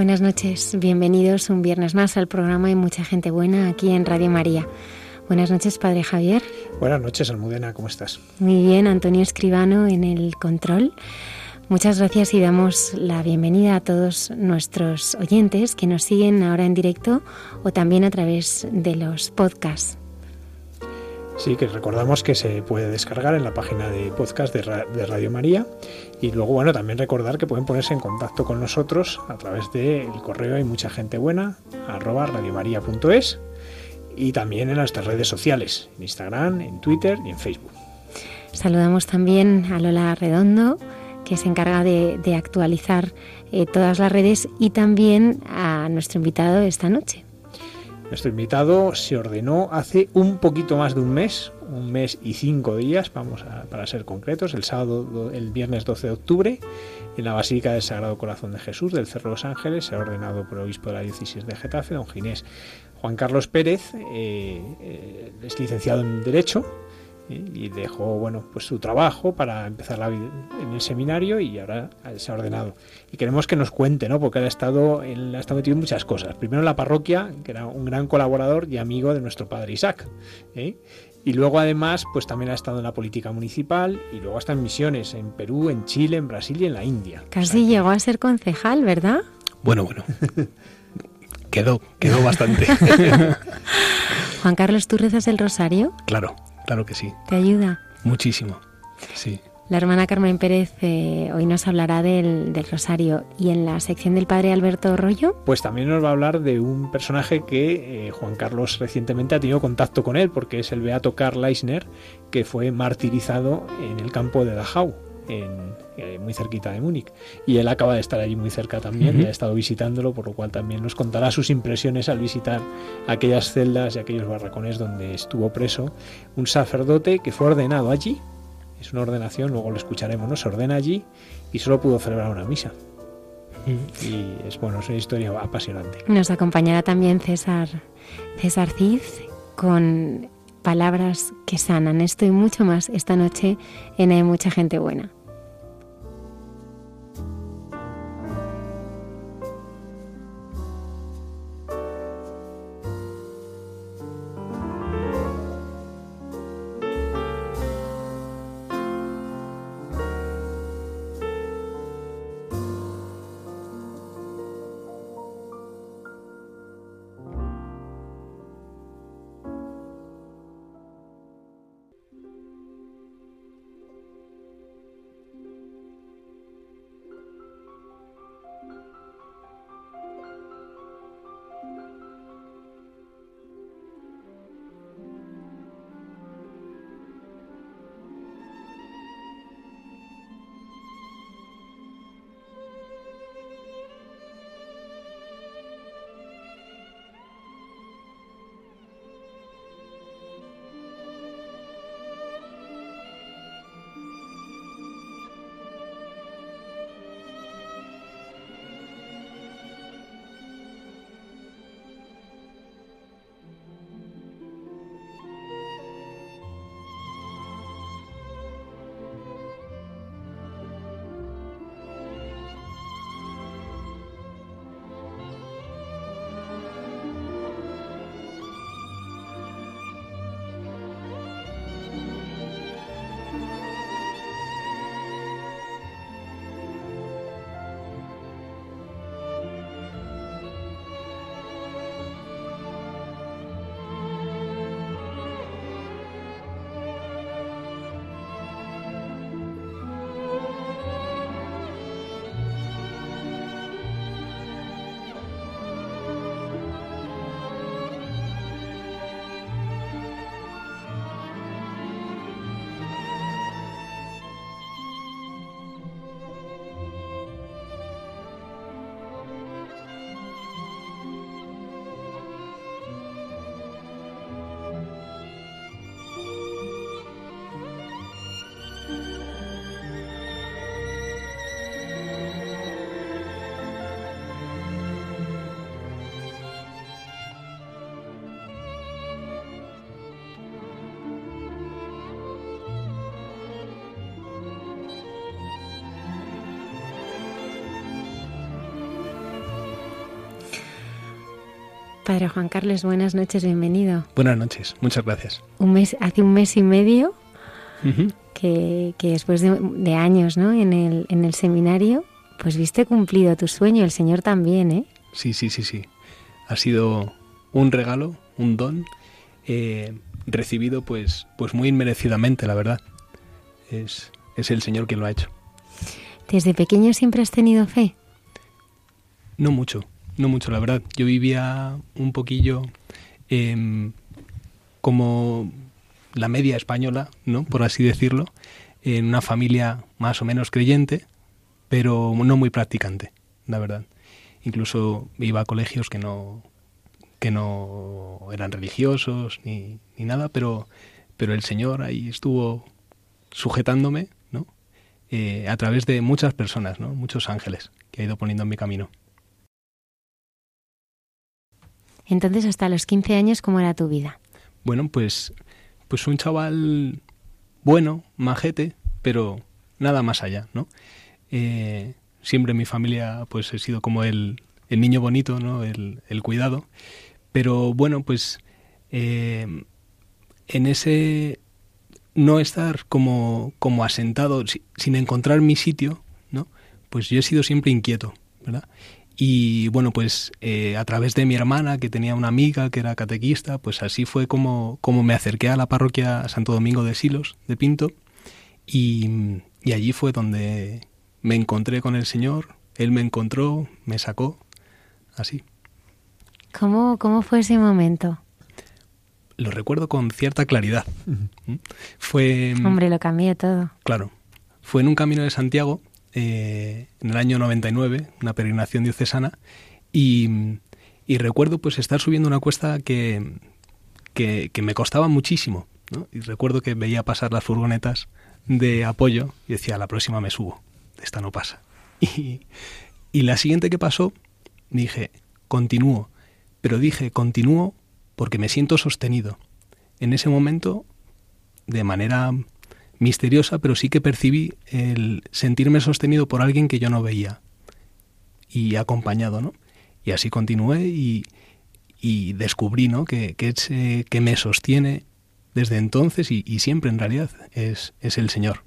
Buenas noches, bienvenidos un viernes más al programa y mucha gente buena aquí en Radio María. Buenas noches, Padre Javier. Buenas noches, Almudena, ¿cómo estás? Muy bien, Antonio Escribano en el control. Muchas gracias y damos la bienvenida a todos nuestros oyentes que nos siguen ahora en directo o también a través de los podcasts. Sí, que recordamos que se puede descargar en la página de podcast de, Radio María y luego, bueno, también recordar que pueden ponerse en contacto con nosotros a través del correo hay mucha gente buena, arroba radiomaria.es y también en nuestras redes sociales, en Instagram, en Twitter y en Facebook. Saludamos también a Lola Redondo, que se encarga de, actualizar eh, todas las redes y también a nuestro invitado esta noche. Nuestro invitado se ordenó hace un poquito más de un mes, un mes y cinco días, vamos a, para ser concretos, el sábado, el viernes 12 de octubre, en la Basílica del Sagrado Corazón de Jesús del Cerro de los Ángeles, se ha ordenado por el obispo de la diócesis de Getafe, don Ginés Juan Carlos Pérez, eh, eh, es licenciado en Derecho, y dejó bueno pues su trabajo para empezar la vida en el seminario y ahora se ha ordenado. Y queremos que nos cuente no porque él ha estado él ha estado metido en muchas cosas. Primero en la parroquia que era un gran colaborador y amigo de nuestro padre Isaac ¿eh? y luego además pues también ha estado en la política municipal y luego hasta en misiones en Perú en Chile en Brasil y en la India. Casi llegó a ser concejal verdad bueno bueno. Quedó quedó bastante. Juan Carlos tú rezas el rosario claro claro que sí. ¿Te ayuda? Muchísimo, sí. La hermana Carmen Pérez eh, hoy nos hablará del, Rosario y en la sección del padre Alberto Rollo. Pues también nos va a hablar de un personaje que eh, Juan Carlos recientemente ha tenido contacto con él, porque es el Beato Karl Leisner, que fue martirizado en el campo de Dachau, en, eh, muy cerquita de Múnich. Y él acaba de estar allí muy cerca también y ha estado visitándolo, por lo cual también nos contará sus impresiones al visitar aquellas celdas y aquellos barracones donde estuvo preso un sacerdote que fue ordenado allí. Es una ordenación, luego lo escucharemos, ¿no? Se ordena allí y solo pudo celebrar una misa. Y es bueno, es una historia apasionante. Nos acompañará también César, César Cid con palabras que sanan. Esto y mucho más esta noche en Hay mucha gente buena. Padre Juan Carlos, buenas noches, bienvenido. Buenas noches, muchas gracias. Un mes, hace un mes y medio que, después de, años ¿no? en, el, en el seminario, pues viste cumplido tu sueño, el Señor también, ¿eh? Sí, sí, sí, sí. Ha sido un regalo, un don, eh, recibido pues, pues muy inmerecidamente, la verdad. Es, es el Señor quien lo ha hecho. ¿Desde pequeño siempre has tenido fe? No mucho, no mucho, la verdad. Yo vivía un poquillo em, como la media española, ¿no? Por así decirlo, en una familia más o menos creyente, pero no muy practicante, la verdad. Incluso iba a colegios que no que no eran religiosos ni, ni nada, pero pero el Señor ahí estuvo sujetándome, ¿no? Eh, a través de muchas personas, ¿no? Muchos ángeles que ha ido poniendo en mi camino. Entonces, hasta los 15 años, ¿cómo era tu vida? Bueno, pues, pues un chaval bueno, majete, pero nada más allá, ¿no? Eh, siempre mi familia pues he sido como el, el niño bonito, ¿no? El, el, cuidado. Pero bueno, pues eh, en ese no estar como, como asentado, sin encontrar mi sitio, ¿no? Pues yo he sido siempre inquieto, ¿verdad? Y bueno, pues eh, a través de mi hermana, que tenía una amiga que era catequista, pues así fue como, como me acerqué a la parroquia Santo Domingo de Silos, de Pinto, y, y allí fue donde me encontré con el Señor, Él me encontró, me sacó, así. ¿Cómo, cómo fue ese momento? Lo recuerdo con cierta claridad. Fue... Hombre, lo cambié todo. Claro. Fue en un camino de Santiago eh, en el año 99, una peregrinación diocesana, y, recuerdo pues estar subiendo una cuesta que, que, me costaba muchísimo. Y recuerdo que veía pasar las furgonetas de apoyo y decía, la próxima me subo, esta no pasa. Y, y la siguiente que pasó, dije, continúo, pero dije, continúo porque me siento sostenido. En ese momento, de manera misteriosa, pero sí que percibí el sentirme sostenido por alguien que yo no veía y acompañado, ¿no? Y así continué y, y descubrí, ¿no? Que, que, que me sostiene desde entonces y, y, siempre en realidad es, es el Señor.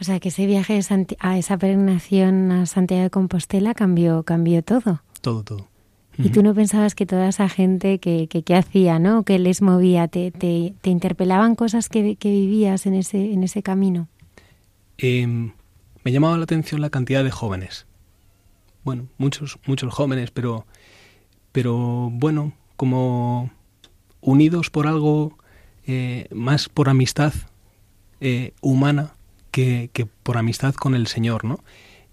O sea que ese viaje a esa peregrinación a Santiago de Compostela cambió, cambió todo. Todo, todo. Y tú no pensabas que toda esa gente que, que, hacía, ¿no? Que les movía, te, te, te interpelaban cosas que, que, vivías en ese, en ese camino. Eh, me llamaba la atención la cantidad de jóvenes. Bueno, muchos, muchos jóvenes, pero, pero bueno, como unidos por algo eh, más por amistad eh, humana que, que, por amistad con el Señor, ¿no?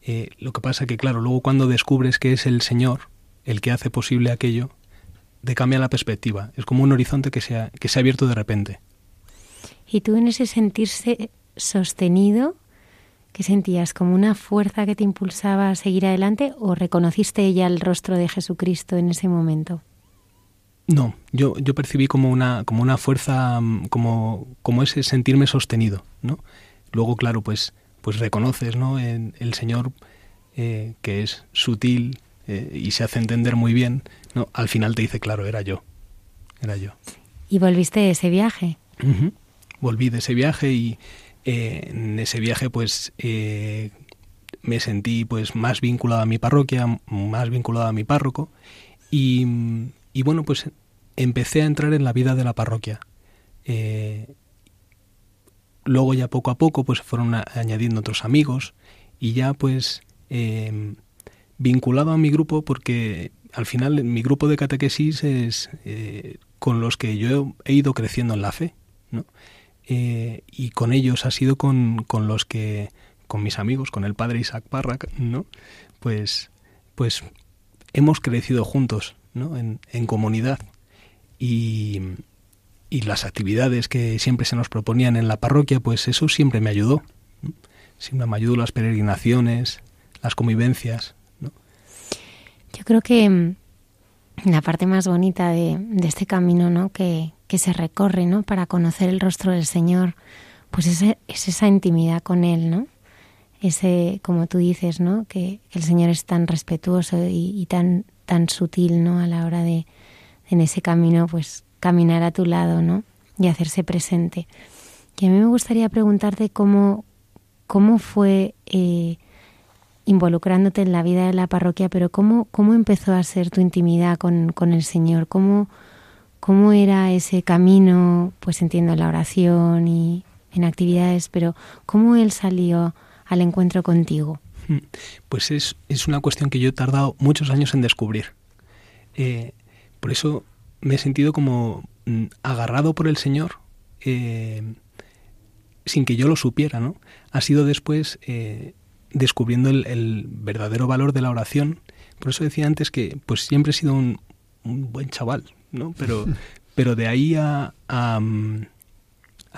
Eh, lo que pasa que, claro, luego cuando descubres que es el Señor el que hace posible aquello, te cambia la perspectiva. Es como un horizonte que se ha, que se ha abierto de repente. ¿Y tú en ese sentirse sostenido, qué sentías? ¿Como una fuerza que te impulsaba a seguir adelante o reconociste ya el rostro de Jesucristo en ese momento? No, yo, yo percibí como una, como una fuerza, como, como ese sentirme sostenido, ¿no? Luego, claro, pues, pues reconoces, ¿no? En el Señor eh, que es sutil, eh, y se hace entender muy bien, no, al final te dice, claro, era yo, era yo. ¿Y volviste de ese viaje? Volví de ese viaje y eh, en ese viaje pues eh, me sentí pues más vinculado a mi parroquia, más vinculado a mi párroco y, y bueno pues empecé a entrar en la vida de la parroquia. luego ya poco a poco pues fueron añadiendo otros amigos y ya pues vinculado a mi grupo porque al final mi grupo de catequesis es eh, con los que yo he ido creciendo en la fe. Eh, y con ellos ha sido con, con, los que, con mis amigos, con el padre Isaac Parra, ¿no? Pues, pues hemos crecido juntos, ¿no? En, en comunidad. Y, y, las actividades que siempre se nos proponían en la parroquia, pues eso siempre me ayudó. Siempre me ayudó las peregrinaciones, las convivencias, yo creo que mm, la parte más bonita de, este camino ¿no? que, se recorre ¿no? para conocer el rostro del Señor, pues es, es esa intimidad con Él, ¿no? Ese, como tú dices, ¿no? Que, el Señor es tan respetuoso y, tan tan sutil, ¿no? A la hora de, en ese camino, pues caminar a tu lado, ¿no? Y hacerse presente. Y a mí me gustaría preguntarte cómo, cómo fue eh, involucrándote en la vida de la parroquia, pero cómo, cómo empezó a ser tu intimidad con, con el Señor, cómo, cómo era ese camino, pues entiendo la oración y en actividades, pero cómo Él salió al encuentro contigo. Hmm. Pues es, es una cuestión que yo he tardado muchos años en descubrir. Eh, por eso me he sentido como mm, agarrado por el Señor eh, sin que yo lo supiera, ¿no? Ha sido después eh, descubriendo el, verdadero valor de la oración. Por eso decía antes que pues siempre he sido un, buen chaval, ¿no? Pero, pero de ahí a, a,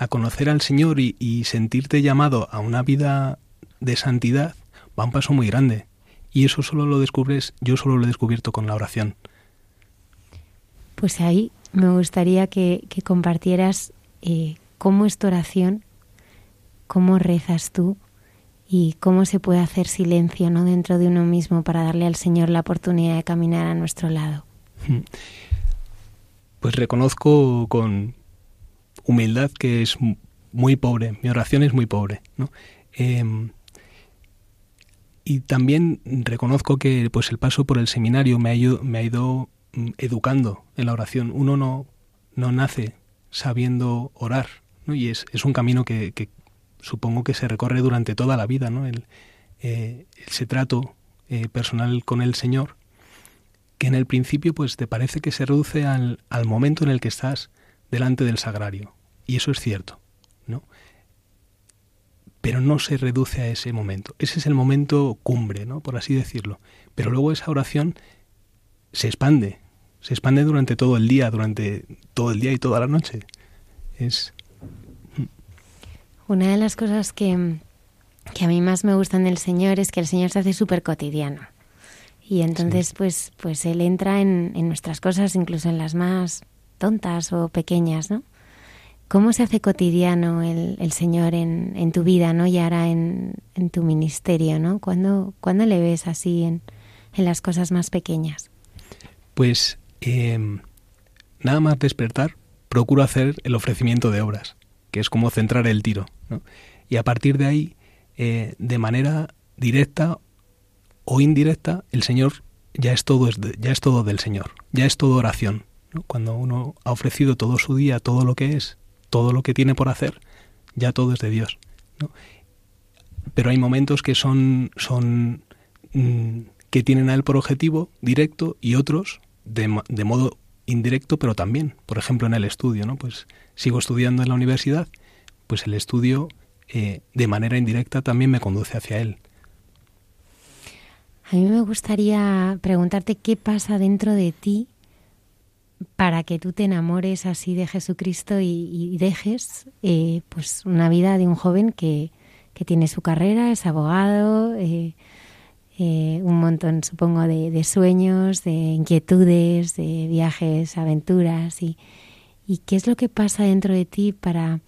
conocer al Señor y, y sentirte llamado a una vida de santidad, va un paso muy grande. Y eso solo lo descubres, yo solo lo he descubierto con la oración. Pues ahí me gustaría que, compartieras eh, cómo es tu oración, cómo rezas tú y cómo se puede hacer silencio ¿no? dentro de uno mismo para darle al Señor la oportunidad de caminar a nuestro lado. Pues reconozco con humildad que es muy pobre, mi oración es muy pobre. ¿no? Em, y también reconozco que pues el paso por el seminario me ha ido, mm, educando en la oración. Uno no, no nace sabiendo orar, ¿no? y es, es un camino que, supongo que se recorre durante toda la vida, ¿no? el, eh, ese trato eh, personal con el Señor, que en el principio pues te parece que se reduce al, al momento en el que estás delante del sagrario, y eso es cierto, ¿no? pero no se reduce a ese momento. Ese es el momento cumbre, ¿no? por así decirlo. Pero luego esa oración se expande, se expande durante todo el día, durante todo el día y toda la noche. Es una de las cosas que, que a mí más me gustan del Señor es que el Señor se hace súper cotidiano. Y entonces, pues, pues Él entra en, en nuestras cosas, incluso en las más tontas o pequeñas, ¿no? ¿Cómo se hace cotidiano el, el Señor en, en, tu vida, ¿no? Y ahora en, en tu ministerio, ¿no? ¿Cuándo, ¿Cuándo, le ves así en, en, las cosas más pequeñas? Pues eh, nada más despertar, procuro hacer el ofrecimiento de obras, que es como centrar el tiro, ¿no? Y a partir de ahí, eh, de manera directa o indirecta, el Señor ya es todo, ya es todo del Señor, ya es todo oración. ¿no? Cuando uno ha ofrecido todo su día, todo lo que es, todo lo que tiene por hacer, ya todo es de Dios. ¿no? Pero hay momentos que son, son mm, que tienen a él por objetivo directo y otros de, de, modo indirecto, pero también. Por ejemplo, en el estudio, ¿no? Pues sigo estudiando en la universidad, pues el estudio eh, de manera indirecta también me conduce hacia él. A mí me gustaría preguntarte qué pasa dentro de ti para que tú te enamores así de Jesucristo y, dejes eh, pues una vida de un joven que, que, tiene su carrera, es abogado, eh, un montón supongo de, sueños, de inquietudes, de viajes, aventuras y, y qué es lo que pasa dentro de ti para,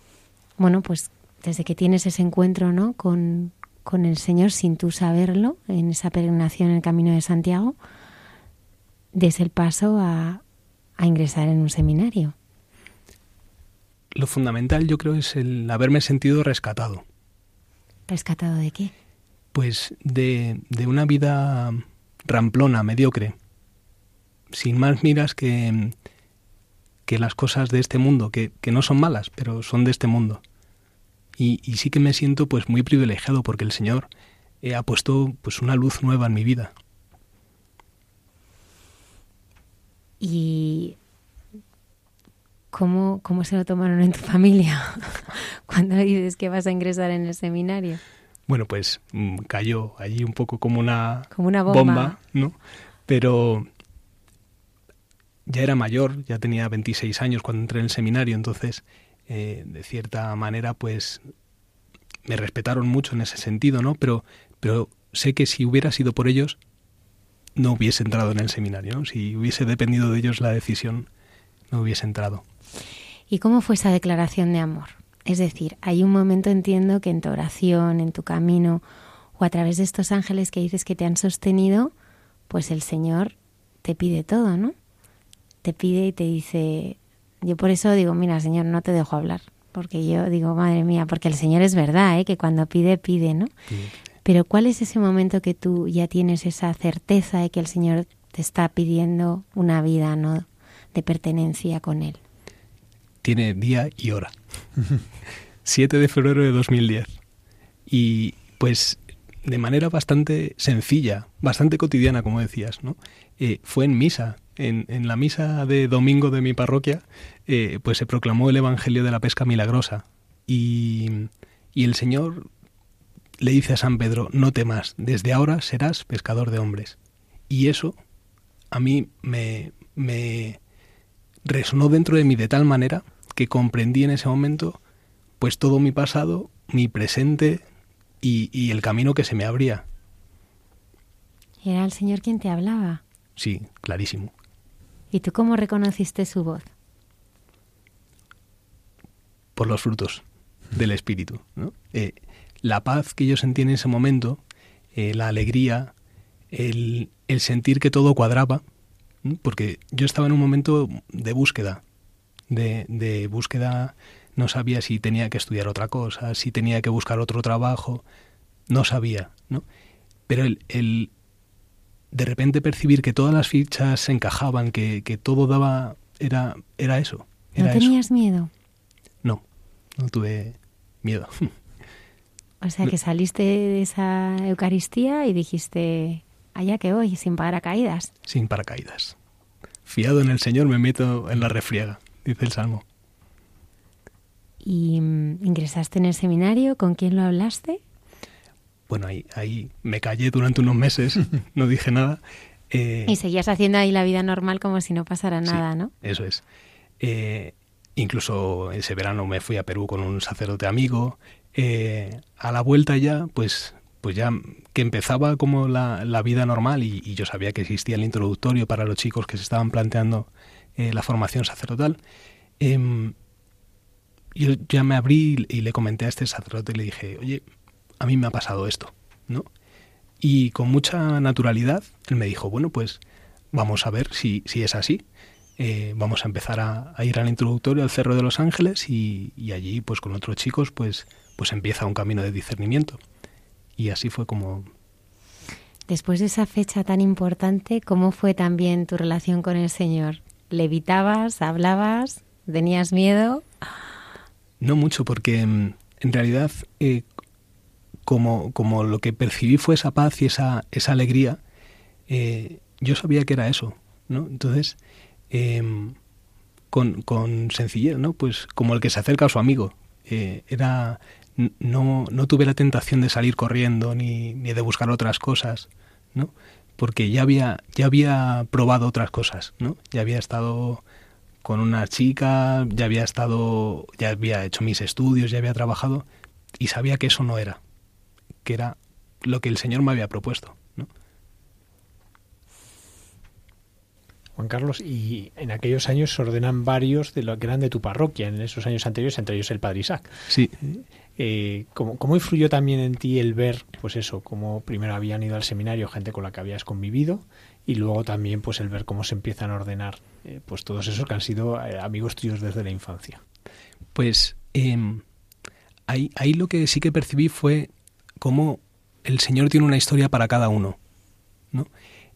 bueno, pues desde que tienes ese encuentro ¿no? con, con el Señor sin tú saberlo, en esa peregrinación en el Camino de Santiago, des el paso a, a ingresar en un seminario? Lo fundamental yo creo es el haberme sentido rescatado. ¿Rescatado de qué? Pues de, de una vida ramplona, mediocre, sin más miras que, que las cosas de este mundo, que, que, no son malas, pero son de este mundo. Y, y sí que me siento pues muy privilegiado porque el Señor eh, ha puesto pues una luz nueva en mi vida. ¿Y cómo, cómo se lo tomaron en tu familia cuando dices que vas a ingresar en el seminario? Bueno, pues mm, cayó allí un poco como una, como una bomba. ¿no? Pero ya era mayor, ya tenía 26 años cuando entré en el seminario, entonces, eh, de cierta manera, pues me respetaron mucho en ese sentido, ¿no? Pero, pero sé que si hubiera sido por ellos, no hubiese entrado en el seminario. Si hubiese dependido de ellos la decisión, no hubiese entrado. ¿Y cómo fue esa declaración de amor? Es decir, hay un momento, entiendo, que en tu oración, en tu camino, o a través de estos ángeles que dices que te han sostenido, pues el Señor te pide todo, ¿no? Te pide y te dice, yo por eso digo, mira, Señor, no te dejo hablar, porque yo digo, madre mía, porque el Señor es verdad, ¿eh? que cuando pide, pide, ¿no? Pero ¿cuál es ese momento que tú ya tienes esa certeza de que el Señor te está pidiendo una vida, ¿no? De pertenencia con Él. Tiene día y hora. 7 de febrero de 2010. Y pues de manera bastante sencilla, bastante cotidiana, como decías, ¿no? Eh, fue en misa, en, la misa de domingo de mi parroquia, eh, pues se proclamó el Evangelio de la Pesca Milagrosa. Y, y el Señor le dice a San Pedro, no temas, desde ahora serás pescador de hombres. Y eso a mí me, me resonó dentro de mí de tal manera que comprendí en ese momento pues todo mi pasado, mi presente y, y el camino que se me abría. ¿Era el Señor quien te hablaba? Sí, clarísimo. ¿Y tú cómo reconociste su voz? Por los frutos del Espíritu. ¿no? Eh, la paz que yo sentí en ese momento, eh, la alegría, el, el, sentir que todo cuadraba, porque yo estaba en un momento de búsqueda, de, de, búsqueda, no sabía si tenía que estudiar otra cosa, si tenía que buscar otro trabajo, no sabía, ¿no? Pero el, el de repente percibir que todas las fichas se encajaban, que, que todo daba, era, era eso. Era ¿No tenías miedo? No, no tuve miedo. O sea, que saliste de esa Eucaristía y dijiste, allá que voy, sin paracaídas. Sin paracaídas. Fiado en el Señor me meto en la refriega, dice el Salmo. ¿Y mm, ingresaste en el seminario? ¿Con quién lo hablaste? Bueno, ahí, ahí me callé durante unos meses, no dije nada. Eh, y seguías haciendo ahí la vida normal como si no pasara nada, ¿no? Eso es. Eh, incluso ese verano me fui a Perú con un sacerdote amigo, eh, a la vuelta ya, pues, pues ya que empezaba como la, la vida normal y, yo sabía que existía el introductorio para los chicos que se estaban planteando eh, la formación sacerdotal, eh, yo ya me abrí y le comenté a este sacerdote y le dije, oye, a mí me ha pasado esto, ¿no? Y con mucha naturalidad él me dijo, bueno, pues vamos a ver si, si es así. Eh, vamos a empezar a, a, ir al introductorio al Cerro de los Ángeles y, y allí, pues con otros chicos, pues pues empieza un camino de discernimiento. Y así fue como... Después de esa fecha tan importante, ¿cómo fue también tu relación con el Señor? ¿Levitabas? ¿Hablabas? ¿Tenías miedo? No mucho, porque mm, en realidad eh, como, como lo que percibí fue esa paz y esa, esa alegría, eh, yo sabía que era eso, ¿no? Entonces, em, con, con sencillez, ¿no? Pues como el que se acerca a su amigo. Eh, era no, no tuve la tentación de salir corriendo ni, ni de buscar otras cosas, ¿no? Porque ya había, ya había probado otras cosas, ¿no? Ya había estado con una chica, ya había estado, ya había hecho mis estudios, ya había trabajado y sabía que eso no era, que era lo que el Señor me había propuesto, ¿no? Juan Carlos, y en aquellos años se ordenan varios de lo que eran de tu parroquia, en esos años anteriores, entre ellos el Padre Isaac. Sí. Eh, ¿cómo, ¿cómo, influyó también en ti el ver, pues eso, cómo primero habían ido al seminario gente con la que habías convivido y luego también pues el ver cómo se empiezan a ordenar eh, pues todos esos que han sido eh, amigos tuyos desde la infancia? Pues eh, ahí, ahí lo que sí que percibí fue cómo el Señor tiene una historia para cada uno, ¿no?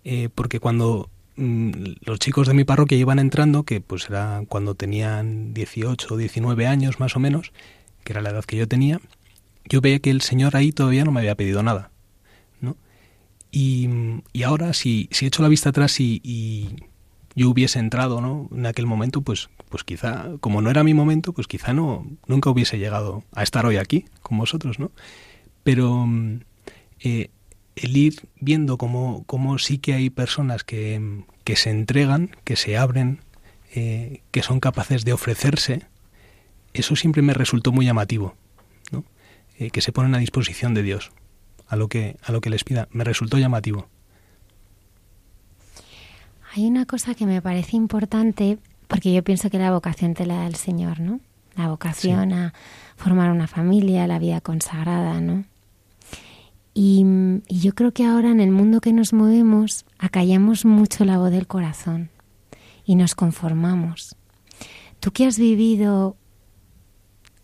Eh, porque cuando mm, los chicos de mi parroquia iban entrando, que pues era cuando tenían 18 o 19 años más o menos, que era la edad que yo tenía, yo veía que el Señor ahí todavía no me había pedido nada. ¿no? Y, y ahora, si, si echo la vista atrás y, y, yo hubiese entrado ¿no? en aquel momento, pues, pues quizá, como no era mi momento, pues quizá no, nunca hubiese llegado a estar hoy aquí con vosotros, ¿no? Pero eh, el ir viendo cómo, cómo, sí que hay personas que, que se entregan, que se abren, eh, que son capaces de ofrecerse, eso siempre me resultó muy llamativo, ¿no? Eh, que se ponen a disposición de Dios a lo que a lo que les pida, me resultó llamativo. Hay una cosa que me parece importante porque yo pienso que la vocación te la da el Señor, ¿no? La vocación sí. a formar una familia, la vida consagrada, ¿no? Y, yo creo que ahora en el mundo que nos movemos acallamos mucho la voz del corazón y nos conformamos. Tú que has vivido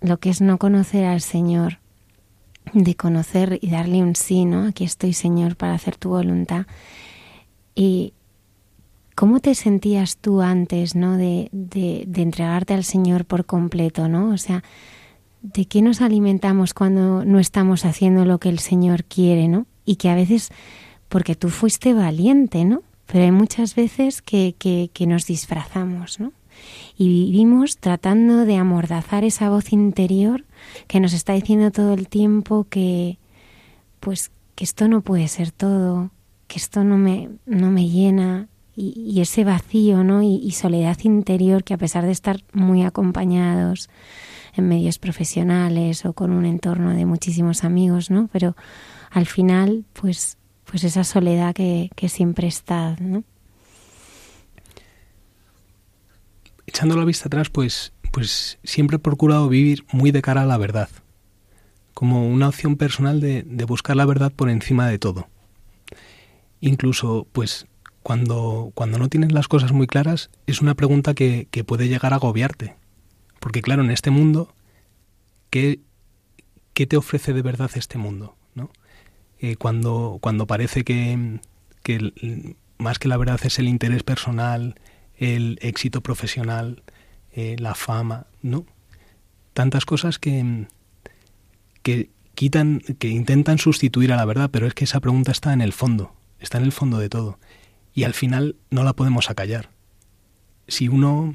lo que es no conocer al Señor, de conocer y darle un sí, ¿no? Aquí estoy, Señor, para hacer tu voluntad. ¿Y cómo te sentías tú antes, ¿no? De, de, de entregarte al Señor por completo, ¿no? O sea, ¿de qué nos alimentamos cuando no estamos haciendo lo que el Señor quiere, ¿no? Y que a veces, porque tú fuiste valiente, ¿no? Pero hay muchas veces que, que, nos disfrazamos, ¿no? Y vivimos tratando de amordazar esa voz interior que nos está diciendo todo el tiempo que, pues, que esto no puede ser todo, que esto no me, no me llena, y, ese vacío, ¿no? y soledad interior que a pesar de estar muy acompañados, en medios profesionales o con un entorno de muchísimos amigos, ¿no? Pero al final, pues, pues esa soledad que, siempre está, ¿no? Echando la vista atrás, pues, pues siempre he procurado vivir muy de cara a la verdad, como una opción personal de, buscar la verdad por encima de todo. Incluso, pues, cuando, cuando no tienes las cosas muy claras, es una pregunta que, que puede llegar a agobiarte porque claro, en este mundo, ¿qué, qué te ofrece de verdad este mundo? ¿no? Eh, cuando, cuando parece que, que, más que la verdad es el interés personal, el éxito profesional, eh, la fama, ¿no? Tantas cosas que, que quitan, que intentan sustituir a la verdad, pero es que esa pregunta está en el fondo, está en el fondo de todo. Y al final no la podemos acallar. Si uno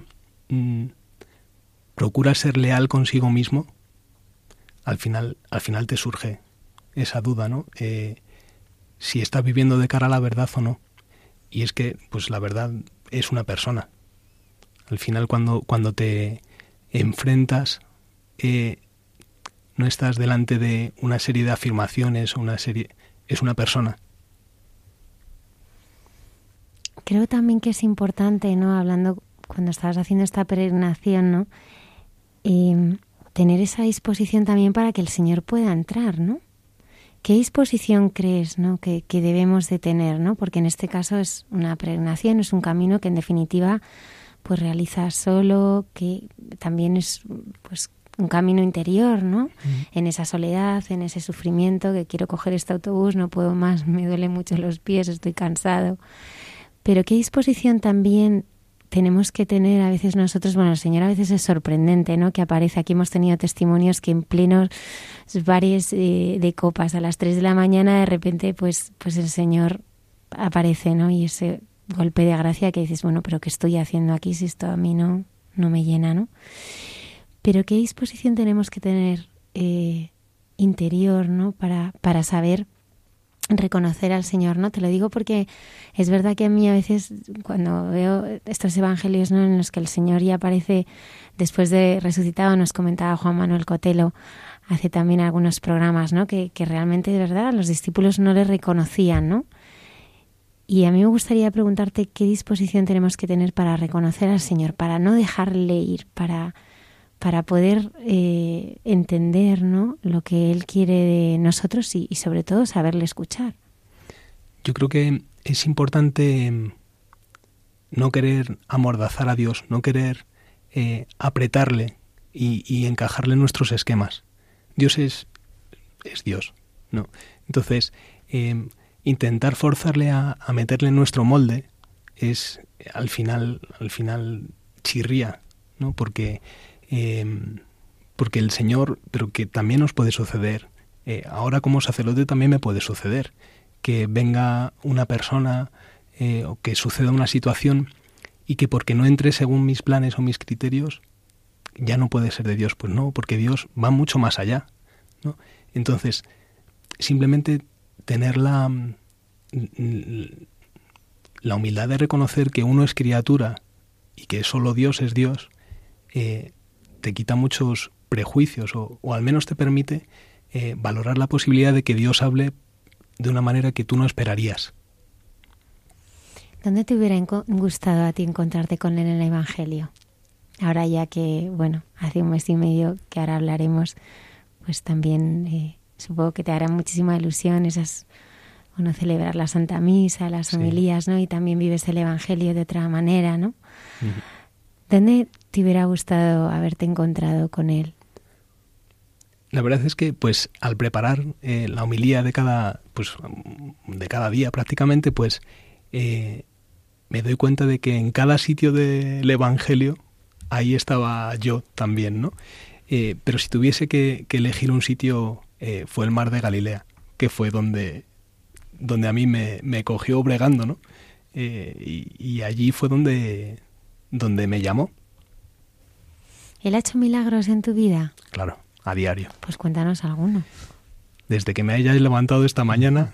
mm, procura ser leal consigo mismo, al final, al final te surge esa duda, ¿no? Eh, si estás viviendo de cara a la verdad o no. Y es que, pues la verdad es una persona. Al final, cuando, cuando te enfrentas, eh, no estás delante de una serie de afirmaciones o una serie. es una persona. Creo también que es importante, ¿no? Hablando cuando estabas haciendo esta peregrinación, ¿no? Tener esa disposición también para que el Señor pueda entrar, ¿no? ¿Qué disposición crees ¿no? que, debemos de tener? ¿no? Porque en este caso es una pregnación, es un camino que en definitiva pues realizas solo, que también es pues un camino interior, ¿no? En esa soledad, en ese sufrimiento, que quiero coger este autobús, no puedo más, me duele mucho los pies, estoy cansado. Pero qué disposición también tenemos que tener a veces nosotros, bueno, el Señor a veces es sorprendente, ¿no? Que aparece, aquí hemos tenido testimonios que en plenos bares eh, de copas a las 3 de la mañana de repente pues, pues el Señor aparece, ¿no? Y ese golpe de gracia que dices, bueno, pero ¿qué estoy haciendo aquí si esto a mí no, no me llena, ¿no? Pero qué disposición tenemos que tener eh, interior, ¿no? Para, para saber reconocer al Señor, ¿no? Te lo digo porque es verdad que a mí a veces cuando veo estos evangelios ¿no? en los que el Señor ya aparece después de resucitado, nos comentaba Juan Manuel Cotelo hace también algunos programas, ¿no? Que, que realmente de verdad los discípulos no le reconocían, ¿no? Y a mí me gustaría preguntarte qué disposición tenemos que tener para reconocer al Señor, para no dejarle ir, para para poder eh, entender ¿no? lo que Él quiere de nosotros y, sobre todo saberle escuchar. Yo creo que es importante mm, no querer amordazar a Dios, no querer eh, apretarle y, encajarle en nuestros esquemas. Dios es, es Dios, ¿no? Entonces, em, intentar forzarle a, a, meterle en nuestro molde es al final, al final chirría, ¿no? Porque Em, porque el Señor, pero que también nos puede suceder, eh, ahora como sacerdote también me puede suceder, que venga una persona eh, o que suceda una situación y que porque no entre según mis planes o mis criterios, ya no puede ser de Dios. Pues no, porque Dios va mucho más allá. ¿no? Entonces, simplemente tener la, la humildad de reconocer que uno es criatura y que solo Dios es Dios, eh, te quita muchos prejuicios o, al menos te permite eh, valorar la posibilidad de que Dios hable de una manera que tú no esperarías. ¿Dónde te hubiera gustado a ti encontrarte con él en el Evangelio? Ahora ya que, bueno, hace un mes y medio que ahora hablaremos, pues también eh, supongo que te hará muchísima ilusión esas, bueno, celebrar la Santa Misa, las homilías, ¿no? Y también vives el Evangelio de otra manera, ¿no? ¿Dónde te hubiera gustado haberte encontrado con él? La verdad es que, pues, al preparar eh, la homilía de cada, pues, de cada día prácticamente, pues, eh, me doy cuenta de que en cada sitio del Evangelio ahí estaba yo también, ¿no? Eh, pero si tuviese que, elegir un sitio, fue el mar de Galilea, que fue donde, donde a mí me, me cogió bregando, ¿no? Y, y, allí fue donde, donde me llamó. ¿Él ha hecho milagros en tu vida? Claro a diario. Pues cuéntanos alguno. Desde que me hayas levantado esta mañana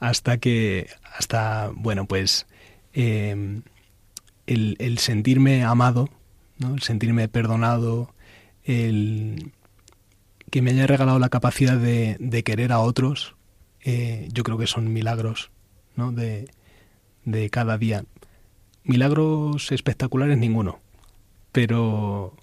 hasta que, hasta, bueno, pues em, el, sentirme amado, ¿no? el sentirme perdonado, el que me haya regalado la capacidad de, querer a otros, eh, yo creo que son milagros ¿no? de, de cada día. Milagros espectaculares ninguno, pero,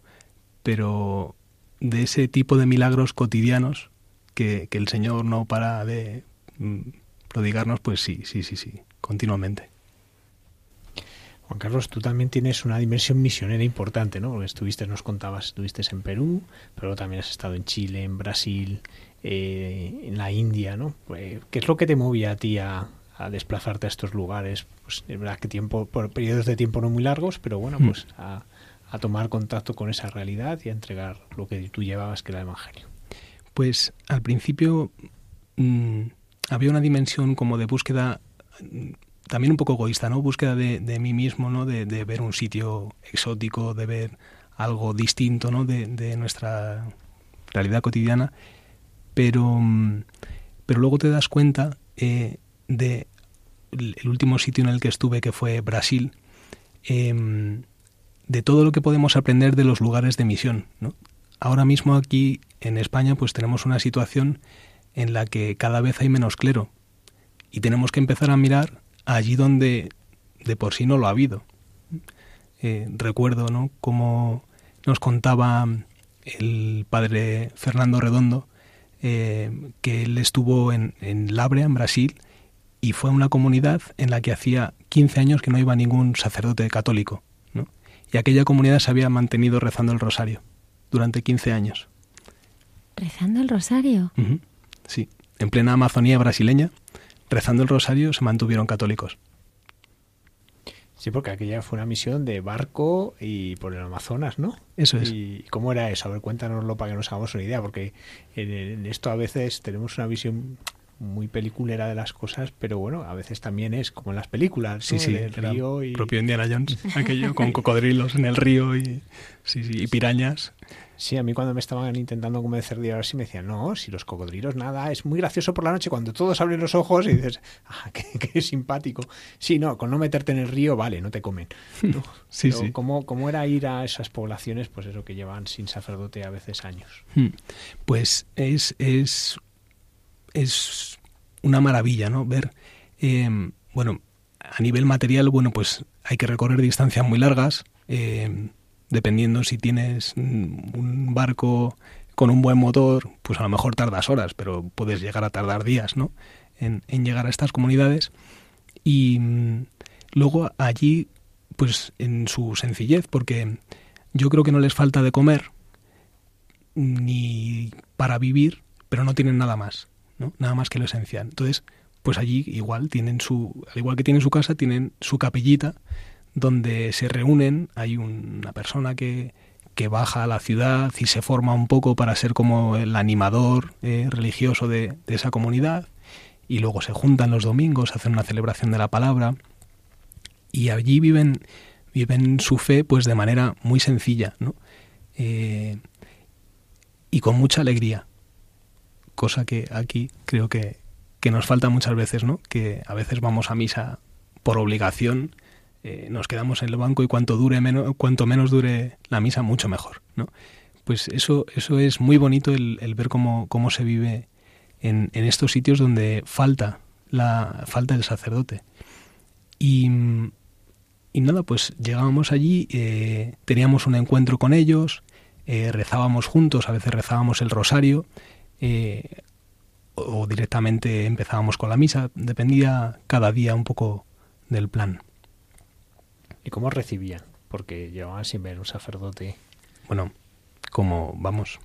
pero de ese tipo de milagros cotidianos que, el Señor no para de mm, prodigarnos, pues sí, sí, sí, sí, continuamente. Juan Carlos, tú también tienes una dimensión misionera importante, ¿no? Porque estuviste, nos contabas, estuviste en Perú, pero también has estado en Chile, en Brasil, eh, en la India, ¿no? Pues, ¿Qué es lo que te movía a ti a, desplazarte a estos lugares? Pues es verdad que tiempo, por periodos de tiempo no muy largos, pero bueno, mm. pues a, a tomar contacto con esa realidad y a entregar lo que tú llevabas, que era el Evangelio? Pues al principio mm, había una dimensión como de búsqueda también un poco egoísta, ¿no? Búsqueda de, mí mismo, ¿no? De, ver un sitio exótico, de ver algo distinto, ¿no? De, nuestra realidad cotidiana. Pero, mm, pero luego te das cuenta eh, de el último sitio en el que estuve, que fue Brasil, eh, de todo lo que podemos aprender de los lugares de misión. ¿no? Ahora mismo aquí en España pues tenemos una situación en la que cada vez hay menos clero y tenemos que empezar a mirar allí donde de por sí no lo ha habido. Eh, recuerdo ¿no? cómo nos contaba el padre Fernando Redondo eh, que él estuvo en, en Labrea, en Brasil, y fue una comunidad en la que hacía 15 años que no iba ningún sacerdote católico y aquella comunidad se había mantenido rezando el rosario durante 15 años. ¿Rezando el rosario? Sí, en plena Amazonía brasileña, rezando el rosario se mantuvieron católicos. Sí, porque aquella fue una misión de barco y por el Amazonas, ¿no? Eso es. ¿Y cómo era eso? A ver, cuéntanoslo para que nos hagamos una idea, porque en esto a veces tenemos una visión muy peliculera de las cosas, pero bueno, a veces también es como en las películas, sí, sí, el río y propio Indiana Jones, aquello con cocodrilos en el río y sí, sí, y pirañas. Sí, a mí cuando me estaban intentando convencer de ahora sí me decían, no, si los cocodrilos nada, es muy gracioso por la noche cuando todos abren los ojos y dices, ah, qué, simpático. Sí, no, con no meterte en el río, vale, no te comen. sí, sí. ¿cómo, ¿cómo, era ir a esas poblaciones, pues eso que llevan sin sacerdote a veces años? Hmm. Pues es, es es una maravilla, ¿no? Ver, em, bueno, a nivel material, bueno, pues hay que recorrer distancias muy largas, em, dependiendo si tienes un barco con un buen motor, pues a lo mejor tardas horas, pero puedes llegar a tardar días, ¿no? En, llegar a estas comunidades. Y mm, luego allí, pues en su sencillez, porque yo creo que no les falta de comer ni para vivir, pero no tienen nada más. Nada más que lo esencial. Entonces, pues allí igual tienen su, al igual que tienen su casa, tienen su capillita donde se reúnen, hay una persona que, que baja a la ciudad y se forma un poco para ser como el animador eh, religioso de, esa comunidad y luego se juntan los domingos, hacen una celebración de la palabra y allí viven, viven su fe pues de manera muy sencilla ¿no? Eh, y con mucha alegría cosa que aquí creo que, nos falta muchas veces, ¿no? Que a veces vamos a misa por obligación, eh, nos quedamos en el banco y cuanto dure menos, cuanto menos dure la misa, mucho mejor, ¿no? Pues eso, eso es muy bonito el, ver cómo, cómo se vive en, estos sitios donde falta la falta el sacerdote. Y, y nada, pues llegábamos allí, eh, teníamos un encuentro con ellos, eh, rezábamos juntos, a veces rezábamos el rosario, eh, o directamente empezábamos con la misa, dependía cada día un poco del plan. ¿Y cómo recibían? Porque llevaban sin ver un sacerdote. Bueno, como, vamos,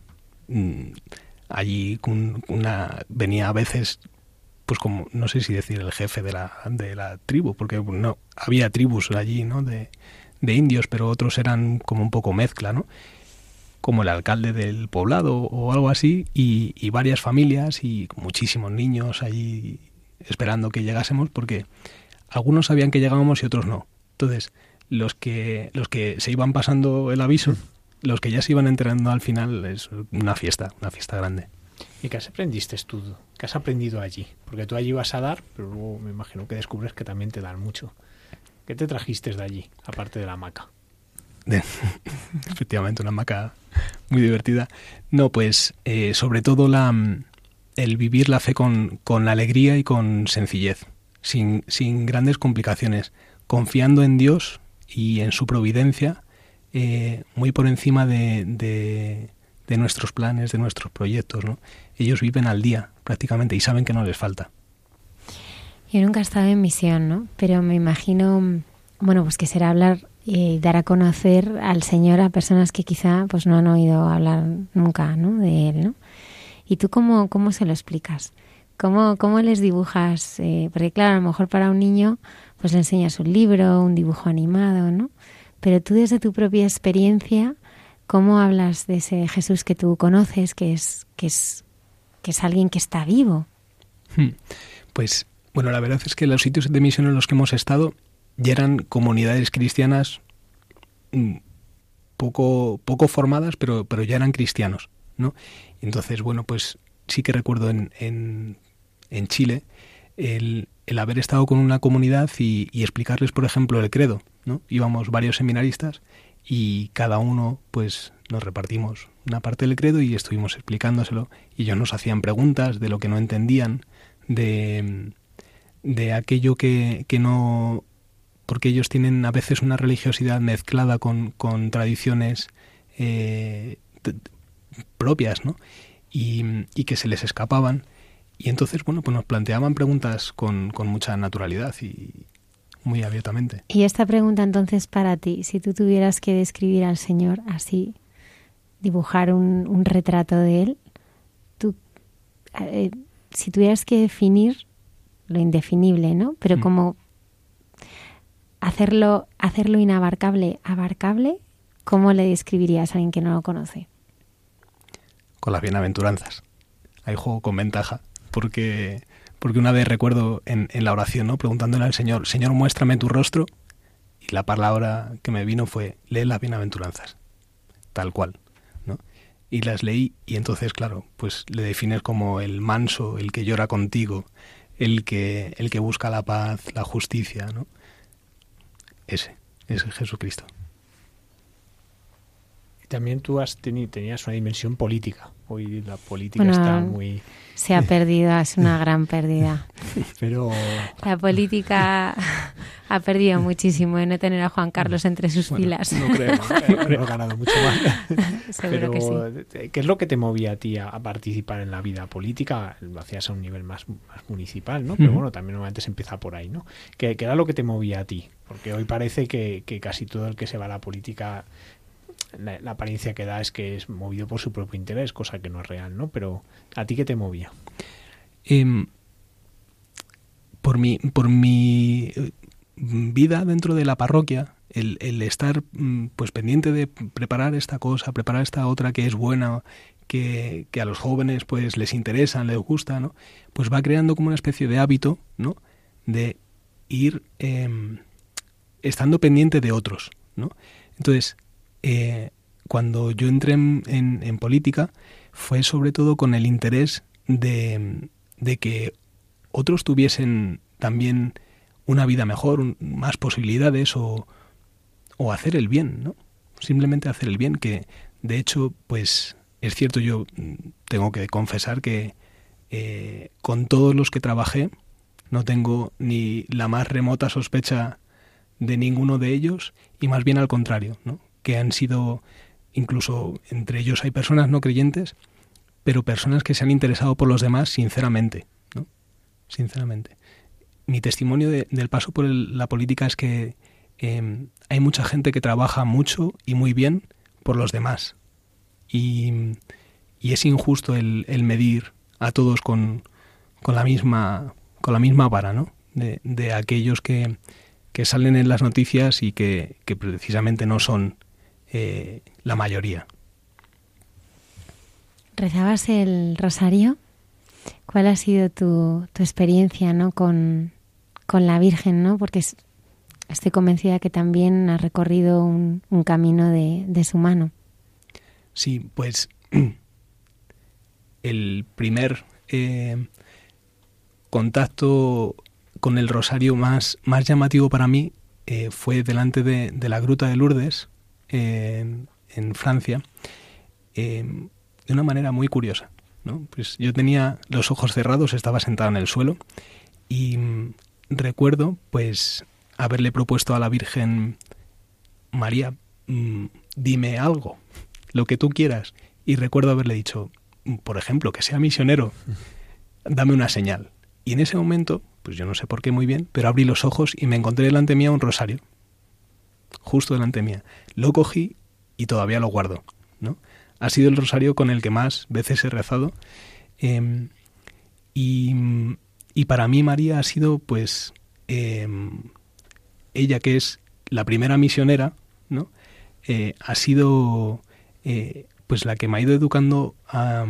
mm, allí una, venía a veces, pues como, no sé si decir el jefe de la, de la tribu, porque no había tribus allí, ¿no? De, de indios, pero otros eran como un poco mezcla, ¿no? Como el alcalde del poblado o algo así, y, varias familias y muchísimos niños allí esperando que llegásemos, porque algunos sabían que llegábamos y otros no. Entonces, los que, los que se iban pasando el aviso, los que ya se iban enterando al final, es una fiesta, una fiesta grande. ¿Y qué has aprendiste tú? ¿Qué has aprendido allí? Porque tú allí vas a dar, pero luego me imagino que descubres que también te dan mucho. ¿Qué te trajiste de allí, aparte de la hamaca? efectivamente, una hamaca muy divertida. No, pues eh, sobre todo la, mm, el vivir la fe con, con alegría y con sencillez, sin, sin, grandes complicaciones, confiando en Dios y en su providencia, eh, muy por encima de, de, nuestros planes, de nuestros proyectos. ¿no? Ellos viven al día prácticamente y saben que no les falta. Yo nunca he estado en misión, ¿no? Pero me imagino, bueno, pues que será hablar y dar a conocer al Señor a personas que quizá pues no han oído hablar nunca ¿no? de Él. ¿no? ¿Y tú cómo, cómo se lo explicas? ¿Cómo, cómo les dibujas? Eh, porque claro, a lo mejor para un niño pues le enseñas un libro, un dibujo animado, ¿no? Pero tú desde tu propia experiencia, ¿cómo hablas de ese Jesús que tú conoces, que es, que es, que es alguien que está vivo? Hmm. Pues bueno, la verdad es que los sitios de misión en los que hemos estado ya eran comunidades cristianas mm, poco, poco formadas, pero, pero ya eran cristianos, ¿no? Entonces, bueno, pues sí que recuerdo en, en, en Chile el, el, haber estado con una comunidad y, y, explicarles, por ejemplo, el credo, ¿no? Íbamos varios seminaristas y cada uno, pues, nos repartimos una parte del credo y estuvimos explicándoselo y ellos nos hacían preguntas de lo que no entendían, de, de aquello que, que no porque ellos tienen a veces una religiosidad mezclada con, con tradiciones eh, propias, ¿no? Y, y, que se les escapaban. Y entonces, bueno, pues nos planteaban preguntas con, con mucha naturalidad y muy abiertamente. Y esta pregunta entonces para ti, si tú tuvieras que describir al Señor así, dibujar un, un retrato de Él, tú, eh, si tuvieras que definir lo indefinible, ¿no? Pero mm. como hacerlo, hacerlo inabarcable, abarcable, ¿cómo le describirías a alguien que no lo conoce? Con las bienaventuranzas. Hay juego con ventaja, porque, porque una vez recuerdo en, la oración, ¿no? preguntándole al Señor, Señor, muéstrame tu rostro, y la palabra que me vino fue, lee las bienaventuranzas, tal cual. ¿no? Y las leí y entonces, claro, pues le defines como el manso, el que llora contigo, el que, el que busca la paz, la justicia, ¿no? Ese, es Jesucristo. También tú has tenido, tenías una dimensión política. Hoy la política está muy... Se ha perdido, es una gran pérdida. Pero... La política ha perdido muchísimo de no tener a Juan Carlos entre sus filas. No creo, no ha ganado mucho más. Pero, que sí. ¿qué es lo que te movía a ti a, participar en la vida política? Lo hacías a un nivel más, municipal, ¿no? Pero bueno, también normalmente se empieza por ahí, ¿no? ¿Qué, ¿Qué, era lo que te movía a ti? Porque hoy parece que, que casi todo el que se va a la política la, apariencia que da es que es movido por su propio interés, cosa que no es real, ¿no? Pero ¿a ti qué te movía? Eh, por mi, por mi eh, vida dentro de la parroquia, el, estar mm, pues pendiente de preparar esta cosa, preparar esta otra que es buena, que, que, a los jóvenes pues les interesa, les gusta, ¿no? Pues va creando como una especie de hábito, ¿no? De ir eh, estando pendiente de otros, ¿no? Entonces, eh, cuando yo entré en, política fue sobre todo con el interés de, que otros tuviesen también una vida mejor, más posibilidades o, hacer el bien, ¿no? Simplemente hacer el bien, que de hecho, pues es cierto, yo tengo que confesar que eh, con todos los que trabajé no tengo ni la más remota sospecha de ninguno de ellos y más bien al contrario, ¿no? Que han sido, incluso entre ellos hay personas no creyentes, pero personas que se han interesado por los demás sinceramente, ¿no? Sinceramente. Mi testimonio del paso por la política es que em, hay mucha gente que trabaja mucho y muy bien por los demás. Y, es injusto el, medir a todos con, con, la misma con la misma vara, ¿no? De, aquellos que, que, salen en las noticias y que, que precisamente no son eh, la mayoría. ¿Rezabas el rosario? ¿Cuál ha sido tu, tu experiencia ¿no? con, con, la Virgen? ¿no? Porque estoy convencida que también has recorrido un, un camino de, de, su mano. Sí, pues el primer eh, contacto con el rosario más, más llamativo para mí eh, fue delante de, de, la Gruta de Lourdes, en, Francia. Eh, de una manera muy curiosa. ¿no? Pues yo tenía los ojos cerrados, estaba sentado en el suelo y mm, recuerdo pues haberle propuesto a la Virgen María, mm, dime algo, lo que tú quieras. Y recuerdo haberle dicho, mm, por ejemplo, que sea misionero, dame una señal. Y en ese momento, pues yo no sé por qué muy bien, pero abrí los ojos y me encontré delante mía un rosario. Justo delante mía. Lo cogí y todavía lo guardo, ¿no? ha sido el rosario con el que más veces he rezado. Em, y, para mí María ha sido, pues, em, ella que es la primera misionera, ¿no? Eh, ha sido, eh, pues, la que me ha ido educando a,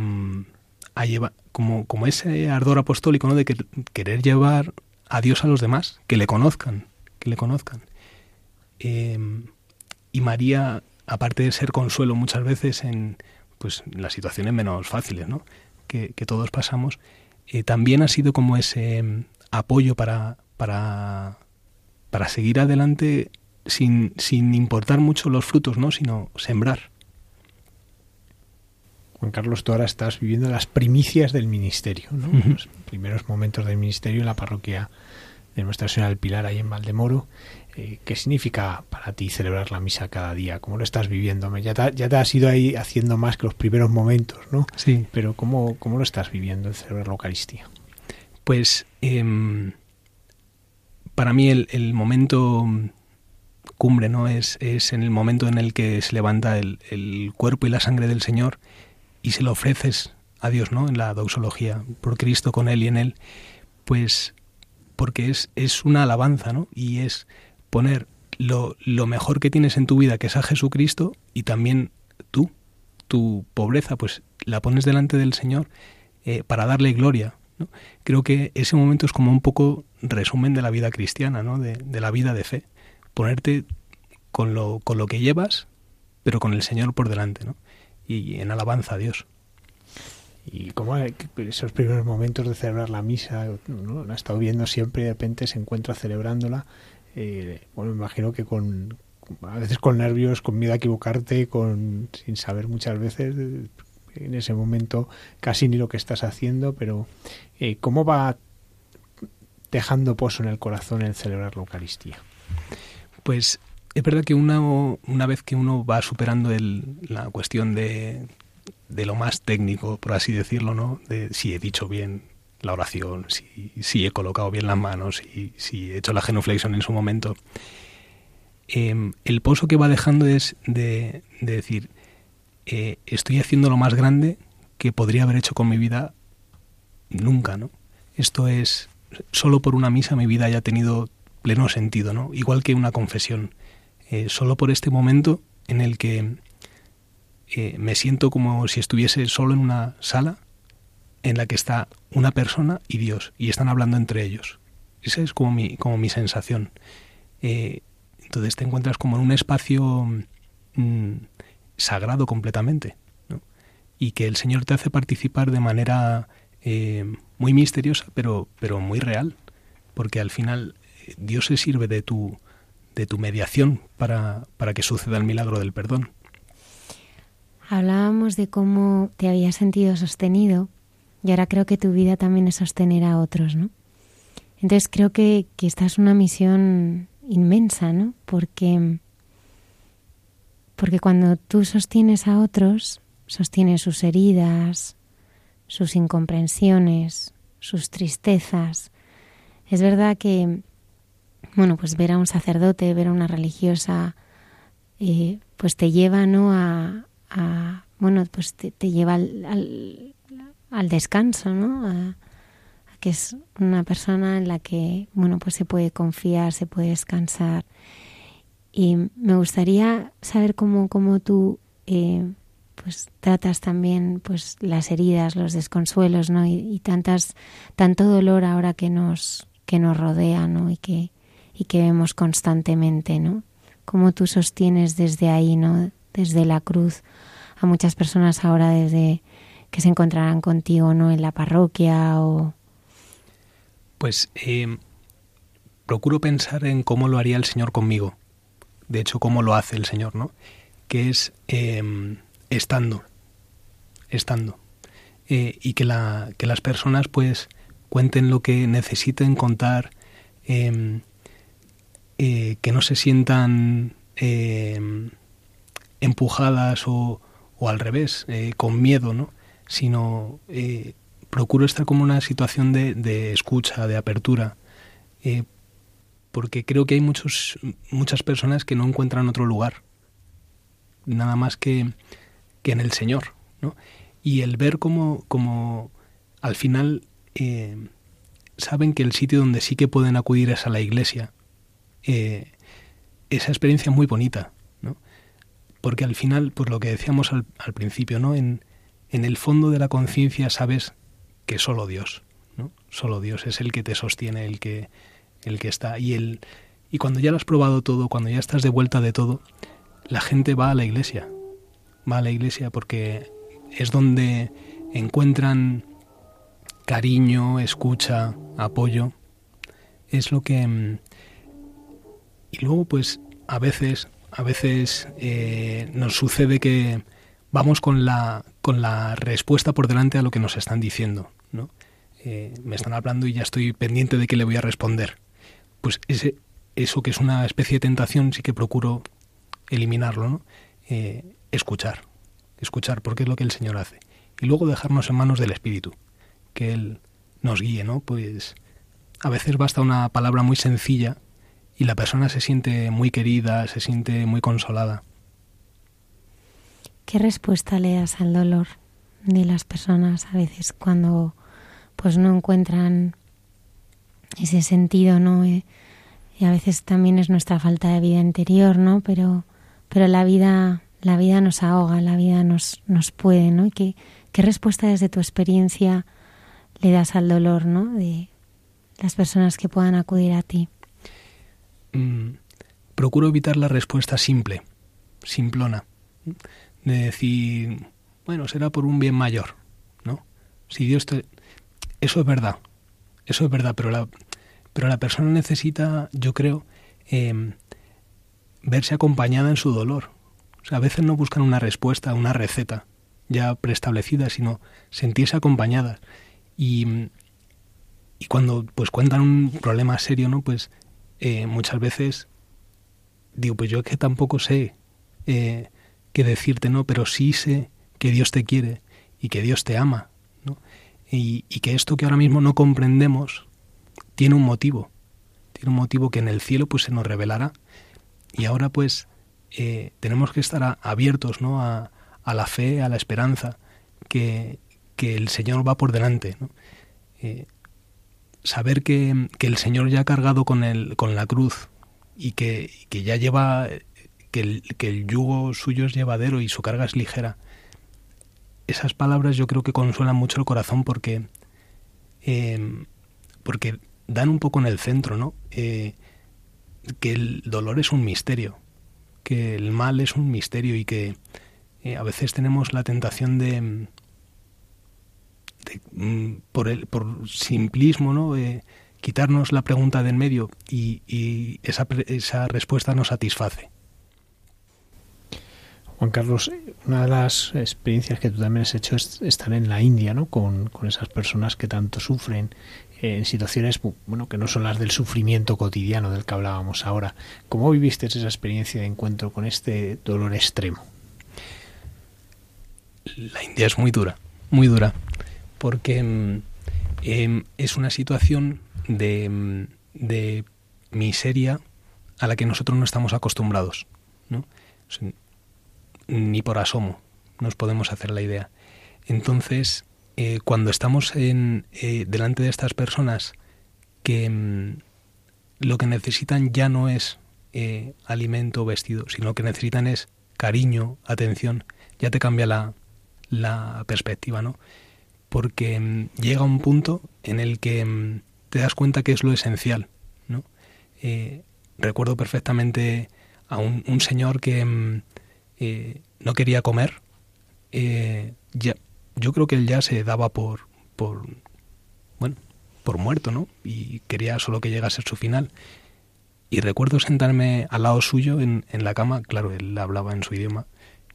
llevar, como, como ese ardor apostólico, ¿no? De querer llevar a Dios a los demás, que le conozcan, que le conozcan. Y María aparte de ser consuelo muchas veces en pues las situaciones menos fáciles ¿no? que, todos pasamos, eh, también ha sido como ese mm, apoyo para, para, para seguir adelante sin, sin importar mucho los frutos, ¿no? sino sembrar. Juan Carlos, tú ahora estás viviendo las primicias del ministerio, ¿no? los primeros momentos del ministerio en la parroquia de Nuestra Señora del Pilar, ahí en Valdemoro. Eh, ¿Qué significa para ti celebrar la misa cada día? ¿Cómo lo estás viviendo? Ya te, ya te has ido ahí haciendo más que los primeros momentos, ¿no? Sí. Pero ¿cómo, cómo lo estás viviendo el celebrar la Eucaristía? Pues em, para mí el, momento cumbre, ¿no? Es, es en el momento en el que se levanta el, el cuerpo y la sangre del Señor y se lo ofreces a Dios, ¿no? En la doxología, por Cristo, con Él y en Él, pues porque es, es una alabanza, ¿no? Y es poner lo, lo, mejor que tienes en tu vida, que es a Jesucristo, y también tú, tu pobreza, pues la pones delante del Señor eh, para darle gloria. ¿no? Creo que ese momento es como un poco resumen de la vida cristiana, ¿no? de, de la vida de fe. Ponerte con lo, con lo que llevas, pero con el Señor por delante, ¿no? y en alabanza a Dios. Y como esos primeros momentos de celebrar la misa, ¿no? la ha estado viendo siempre y de repente se encuentra celebrándola. Eh, bueno, me imagino que con a veces con nervios, con miedo a equivocarte, con sin saber muchas veces en ese momento casi ni lo que estás haciendo, pero eh, ¿cómo va dejando pozo en el corazón el celebrar la Eucaristía? Pues es verdad que una, una vez que uno va superando el, la cuestión de de lo más técnico, por así decirlo, ¿no? De si he dicho bien la oración, si, si he colocado bien las manos, si, si he hecho la genuflexión en su momento. Em, el pozo que va dejando es de, decir, eh, estoy haciendo lo más grande que podría haber hecho con mi vida nunca, ¿no? Esto es, solo por una misa mi vida haya tenido pleno sentido, ¿no? Igual que una confesión. Eh, solo por este momento en el que eh, me siento como si estuviese solo en una sala en la que está una persona y Dios y están hablando entre ellos. Esa es como mi, como mi sensación. Eh, entonces te encuentras como en un espacio mm, sagrado completamente y que el Señor te hace participar de manera eh, muy misteriosa pero, pero muy real porque al final Dios se sirve de tu, de tu mediación para, para que suceda el milagro del perdón. Hablábamos de cómo te habías sentido sostenido y ahora creo que tu vida también es sostener a otros, ¿no? Entonces creo que, que esta es una misión inmensa, ¿no? Porque, porque cuando tú sostienes a otros, sostienes sus heridas, sus incomprensiones, sus tristezas. Es verdad que, bueno, pues ver a un sacerdote, ver a una religiosa, eh, pues te lleva, ¿no? A, bueno, pues te, lleva al, al, descanso, ¿no? A, que es una persona en la que, bueno, pues se puede confiar, se puede descansar. Y me gustaría saber cómo, cómo tú eh, pues tratas también pues las heridas, los desconsuelos, ¿no? Y, tantas, tanto dolor ahora que nos, que nos rodea, ¿no? Y que, y que vemos constantemente, ¿no? Cómo tú sostienes desde ahí, ¿no? Desde la cruz a muchas personas ahora desde que se encontrarán contigo, ¿no? En la parroquia o... Pues eh, procuro pensar en cómo lo haría el Señor conmigo. De hecho, cómo lo hace el Señor, ¿no? Que es eh, estando, estando. Eh, y que, la, que las personas pues cuenten lo que necesiten contar, em, eh, que no se sientan em, empujadas o, o, al revés, eh, con miedo, ¿no? Sino procuro estar como una situación de, de escucha, de apertura, porque creo que hay muchos, muchas personas que no encuentran otro lugar, nada más que que en el Señor. ¿no? Y el ver cómo, como al final eh, saben que el sitio donde sí que pueden acudir es a la iglesia, eh, esa experiencia es muy bonita, ¿no? porque al final, pues lo que decíamos al, principio, ¿no? En, en, el fondo de la conciencia sabes que solo Dios, ¿no? Solo Dios es el que te sostiene, el que, el que está. Y, el, y cuando ya lo has probado todo, cuando ya estás de vuelta de todo, la gente va a la iglesia, va a la iglesia porque es donde encuentran cariño, escucha, apoyo. Es lo que... Y luego pues a veces, a veces eh, nos sucede que vamos con la, con la respuesta por delante a lo que nos están diciendo. ¿no? Eh, me están hablando y ya estoy pendiente de que le voy a responder. Pues ese, eso que es una especie de tentación sí que procuro eliminarlo. ¿no? Eh, escuchar, escuchar, porque es lo que el Señor hace. Y luego dejarnos en manos del Espíritu, que Él nos guíe, ¿no? Pues a veces basta una palabra muy sencilla y la persona se siente muy querida, se siente muy consolada. ¿Qué respuesta le das al dolor de las personas a veces cuando pues no encuentran ese sentido, ¿no? Eh, y a veces también es nuestra falta de vida interior, ¿no? Pero, pero la vida la vida nos ahoga, la vida nos, nos puede, ¿no? qué, respuesta desde tu experiencia le das al dolor, ¿no? De las personas que puedan acudir a ti. Mm, procuro evitar la respuesta simple, simplona, de decir, bueno, será por un bien mayor, ¿no? Si Dios te... Eso es verdad, eso es verdad, pero la, pero la persona necesita, yo creo, em, verse acompañada en su dolor, a veces no buscan una respuesta, una receta ya preestablecida, sino sentirse acompañadas. Y, y cuando pues cuentan un problema serio, ¿no? Pues eh, muchas veces digo, pues yo es que tampoco sé eh, qué decirte, ¿no? Pero sí sé que Dios te quiere y que Dios te ama. Y, que esto que ahora mismo no comprendemos tiene un motivo, tiene un motivo que en el cielo pues se nos revelará. Y ahora pues eh, tenemos que estar abiertos ¿no? a, la fe, a la esperanza, que, el Señor va por delante. Eh, saber que, el Señor ya ha cargado con, el, con la cruz y que, ya lleva, que el, yugo suyo es llevadero y su carga es ligera. Esas palabras yo creo que consuelan mucho el corazón porque, eh, porque dan un poco en el centro, ¿no? que el dolor es un misterio que el mal es un misterio y que eh, a veces tenemos la tentación de, mm, por, el, por simplismo, ¿no? quitarnos la pregunta del medio y, esa, esa respuesta nos satisface. Juan Carlos, una de las experiencias que tú también has hecho es estar en la India, ¿no? Con, con esas personas que tanto sufren en situaciones bueno que no son las del sufrimiento cotidiano del que hablábamos ahora. ¿Cómo viviste esa experiencia de encuentro con este dolor extremo? La India es muy dura, muy dura, porque mm, em, es una situación de, mm, de, miseria a la que nosotros no estamos acostumbrados, ¿no? Ni por asomo nos podemos hacer la idea. Entonces, eh, cuando estamos en, eh, delante de estas personas que mm, lo que necesitan ya no es eh, alimento o vestido, sino que necesitan es cariño, atención, ya te cambia la, la perspectiva, ¿no? Porque mm, llega un punto en el que mm, te das cuenta que es lo esencial, ¿no? recuerdo perfectamente a un, señor que no quería comer, ya, yo creo que él ya se daba por, por, bueno, por muerto, ¿no? Y quería solo que llegase su final. Y recuerdo sentarme al lado suyo en, en la cama, claro, él hablaba en su idioma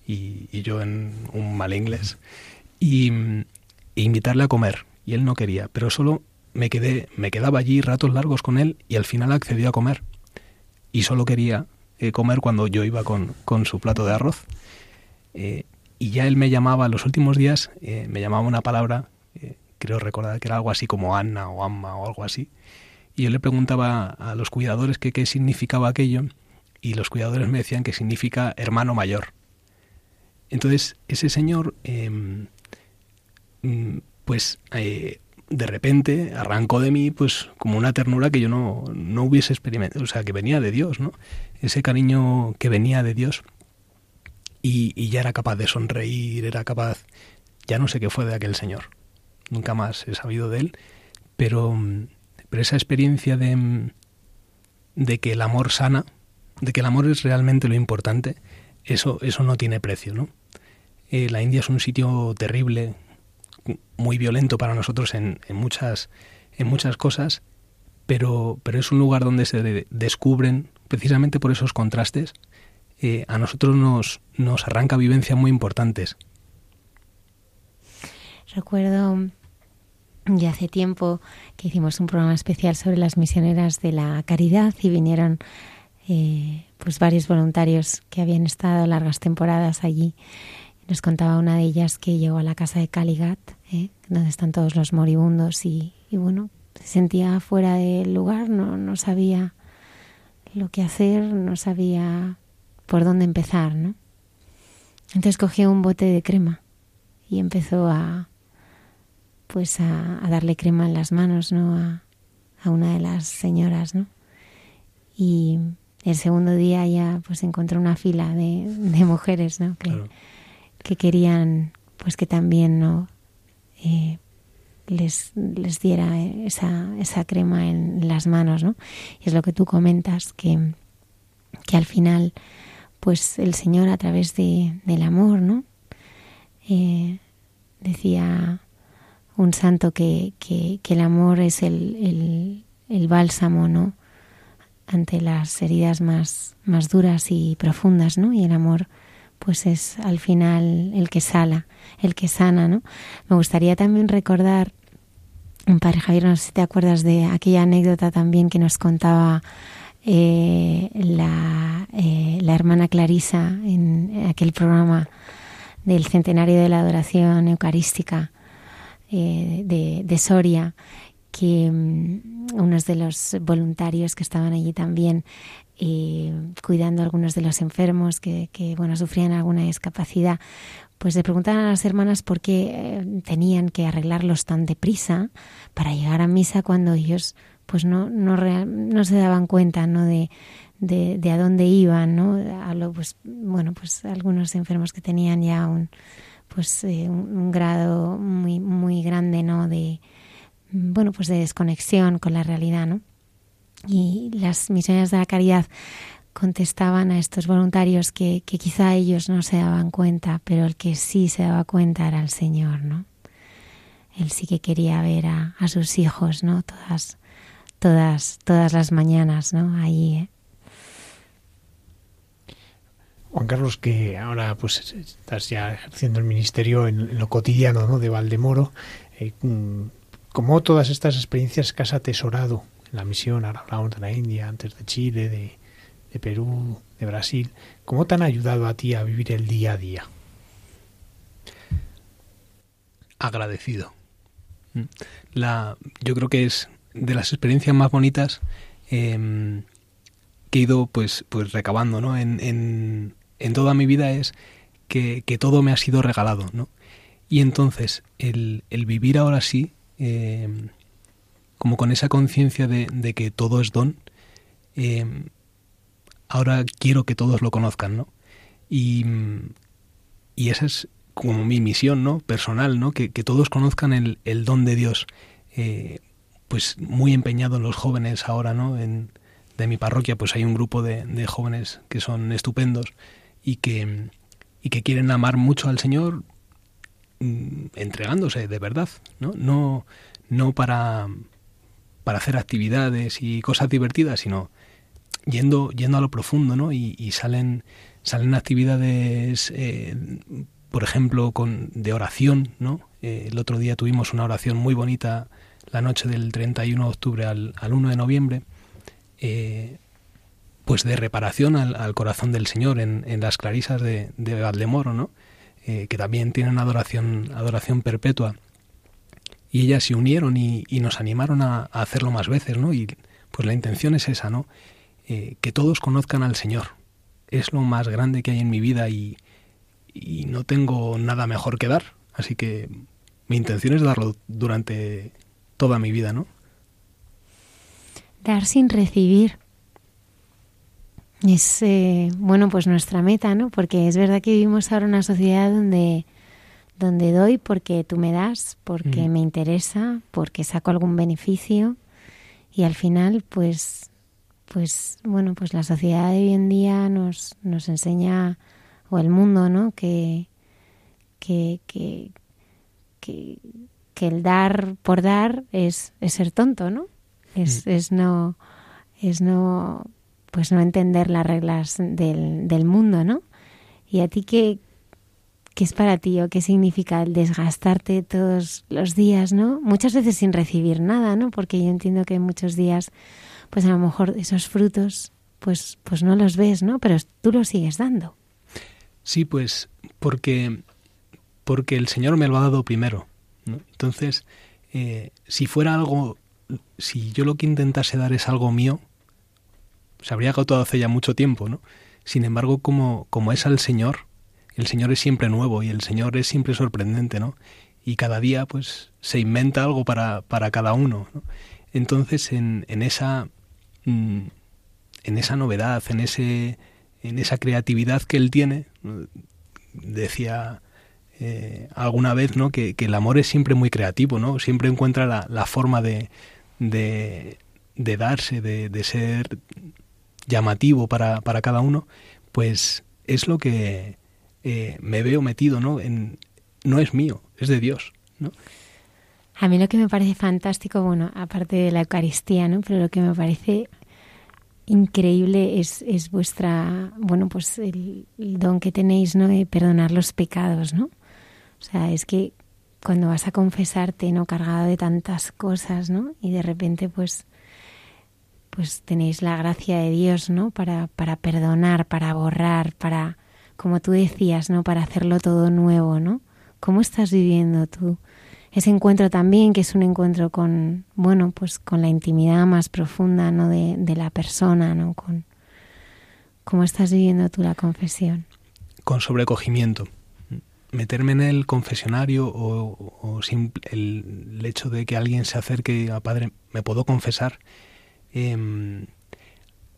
y, y yo en un mal inglés, y, e invitarle a comer. Y él no quería, pero solo me quedé, me quedaba allí ratos largos con él y al final accedió a comer. Y solo quería eh, comer cuando yo iba con, con su plato de arroz. Eh, y ya él me llamaba, los últimos días, eh, me llamaba una palabra, creo recordar que era algo así como Anna o Amma o algo así. Y yo le preguntaba a los cuidadores qué significaba aquello y los cuidadores me decían que significa hermano mayor. Entonces ese señor, em, mm, pues de repente arrancó de mí pues como una ternura que yo no, no hubiese experimentado, o sea, que venía de Dios, ¿no? Ese cariño que venía de Dios y, ya era capaz de sonreír, era capaz, ya no sé qué fue de aquel señor, nunca más he sabido de él, pero, pero esa experiencia de, de que el amor sana, de que el amor es realmente lo importante, eso, eso no tiene precio, ¿no? Eh, la India es un sitio terrible, muy violento para nosotros en, muchas, en muchas cosas, pero, pero es un lugar donde se descubren, precisamente por esos contrastes, eh, a nosotros nos, nos arranca vivencias muy importantes. Recuerdo ya hace tiempo que hicimos un programa especial sobre las misioneras de la caridad y vinieron eh, pues varios voluntarios que habían estado largas temporadas allí. Nos contaba una de ellas que llegó a la casa de Caligat, donde están todos los moribundos y, y, bueno, se sentía fuera del lugar, no, no sabía lo que hacer, no sabía por dónde empezar, ¿no? Entonces cogió un bote de crema y empezó a pues a, darle crema en las manos, ¿no? A, una de las señoras, ¿no? Y el segundo día ya pues encontró una fila de, mujeres, ¿no? Que, que, querían pues que también, ¿no? Eh, les, les diera esa, esa crema en las manos, ¿no? Y es lo que tú comentas, que, que al final pues el Señor a través de, del amor, ¿no? Eh, decía un santo que, que, el amor es el, el, bálsamo, ¿no? Ante las heridas más, más duras y profundas, ¿no? Y el amor, pues es al final el que sala, el que sana, ¿no? Me gustaría también recordar, Padre Javier, no sé si te acuerdas de aquella anécdota también que nos contaba eh, la, eh, la, hermana Clarisa en aquel programa del centenario de la adoración eucarística eh, de, Soria, que um, unos de los voluntarios que estaban allí también cuidando a algunos de los enfermos que, bueno sufrían alguna discapacidad, pues le preguntaban a las hermanas por qué tenían que arreglarlos tan deprisa para llegar a misa cuando ellos pues no, no, no se daban cuenta ¿no? De, de, a dónde iban, ¿no? A lo, pues, bueno, pues algunos enfermos que tenían ya un, pues, eh, un, grado muy, muy grande, ¿no? De, bueno, pues de desconexión con la realidad, ¿no? Y las misiones de la caridad contestaban a estos voluntarios que, quizá ellos no se daban cuenta, pero el que sí se daba cuenta era el Señor, ¿no? Él sí que quería ver a, a sus hijos, ¿no? Todas todas, todas las mañanas, ¿no? Ahí. ¿eh? Juan Carlos, que ahora pues estás ya ejerciendo el ministerio en, lo cotidiano ¿no? de Valdemoro, eh, mm, como todas estas experiencias que has atesorado la misión, ahora hablamos de la India, antes de Chile, de, de Perú, de Brasil, ¿cómo te han ayudado a ti a vivir el día a día? Agradecido. La, yo creo que es de las experiencias más bonitas em, que he ido pues, pues recabando ¿no? en, en, en toda mi vida es que, que, todo me ha sido regalado. ¿no? Y entonces el, el vivir ahora sí, em, como con esa conciencia de, de, que todo es don, em, ahora quiero que todos lo conozcan, ¿no? Y, y esa es como mi misión, ¿no? Personal, ¿no? Que, que todos conozcan el, el, don de Dios. Eh, pues muy empeñado en los jóvenes ahora, ¿no? En, de mi parroquia, pues hay un grupo de, de, jóvenes que son estupendos y que, y que quieren amar mucho al Señor mm, entregándose de verdad, ¿no? No, no para, para hacer actividades y cosas divertidas, sino yendo, yendo a lo profundo, ¿no? Y, salen, salen actividades, eh, por ejemplo, con, de oración, ¿no? Eh, el otro día tuvimos una oración muy bonita la noche del 31 de octubre al, al 1 de noviembre, eh, pues de reparación al, corazón del Señor en, en las clarisas de, de Valdemoro, ¿no? Que también tienen adoración, adoración perpetua. Y ellas se unieron y, nos animaron a, hacerlo más veces, ¿no? Y pues la intención es esa, ¿no? Eh, que todos conozcan al Señor. Es lo más grande que hay en mi vida y, y no tengo nada mejor que dar. Así que mi intención es darlo durante toda mi vida, ¿no? Dar sin recibir. Es, eh, bueno, pues nuestra meta, ¿no? Porque es verdad que vivimos ahora una sociedad donde, donde doy porque tú me das, porque mm. me interesa, porque saco algún beneficio y al final, pues, pues, bueno, pues la sociedad de hoy en día nos, nos enseña, o el mundo, ¿no? Que, que, que, que, que el dar por dar es, es ser tonto, ¿no? Es, mm. es no es no pues no entender las reglas del, del mundo, ¿no? Y a ti qué, qué es para ti o qué significa el desgastarte todos los días, ¿no? Muchas veces sin recibir nada, ¿no? Porque yo entiendo que muchos días, pues a lo mejor esos frutos, pues, pues no los ves, ¿no? Pero tú los sigues dando. Sí, pues porque porque el Señor me lo ha dado primero. Entonces, eh, si fuera algo, si yo lo que intentase dar es algo mío, se habría agotado hace ya mucho tiempo, ¿no? Sin embargo, como, como es al Señor, el Señor es siempre nuevo y el Señor es siempre sorprendente, ¿no? Y cada día, pues, se inventa algo para, para cada uno, ¿no? Entonces, en, en esa mm, en esa novedad, en ese en esa creatividad que él tiene, decía eh, alguna vez ¿no? Que, que, el amor es siempre muy creativo, ¿no? Siempre encuentra la, la forma de, de, de darse, de, de, ser llamativo para, para, cada uno, pues es lo que eh, me veo metido, ¿no? En, no es mío, es de Dios, ¿no? A mí lo que me parece fantástico, bueno, aparte de la Eucaristía, ¿no? Pero lo que me parece increíble es, es vuestra, bueno, pues el, el, don que tenéis, ¿no? De perdonar los pecados, ¿no? O sea, es que cuando vas a confesarte, ¿no? Cargado de tantas cosas, ¿no? Y de repente, pues, pues tenéis la gracia de Dios, ¿no? Para, para perdonar, para borrar, para, como tú decías, ¿no? Para hacerlo todo nuevo, ¿no? ¿Cómo estás viviendo tú ese encuentro también, que es un encuentro con, bueno, pues con la intimidad más profunda, ¿no? De, de la persona, ¿no? Con, ¿Cómo estás viviendo tú la confesión? Con sobrecogimiento meterme en el confesionario o, simple, el, hecho de que alguien se acerque a padre, me puedo confesar, eh,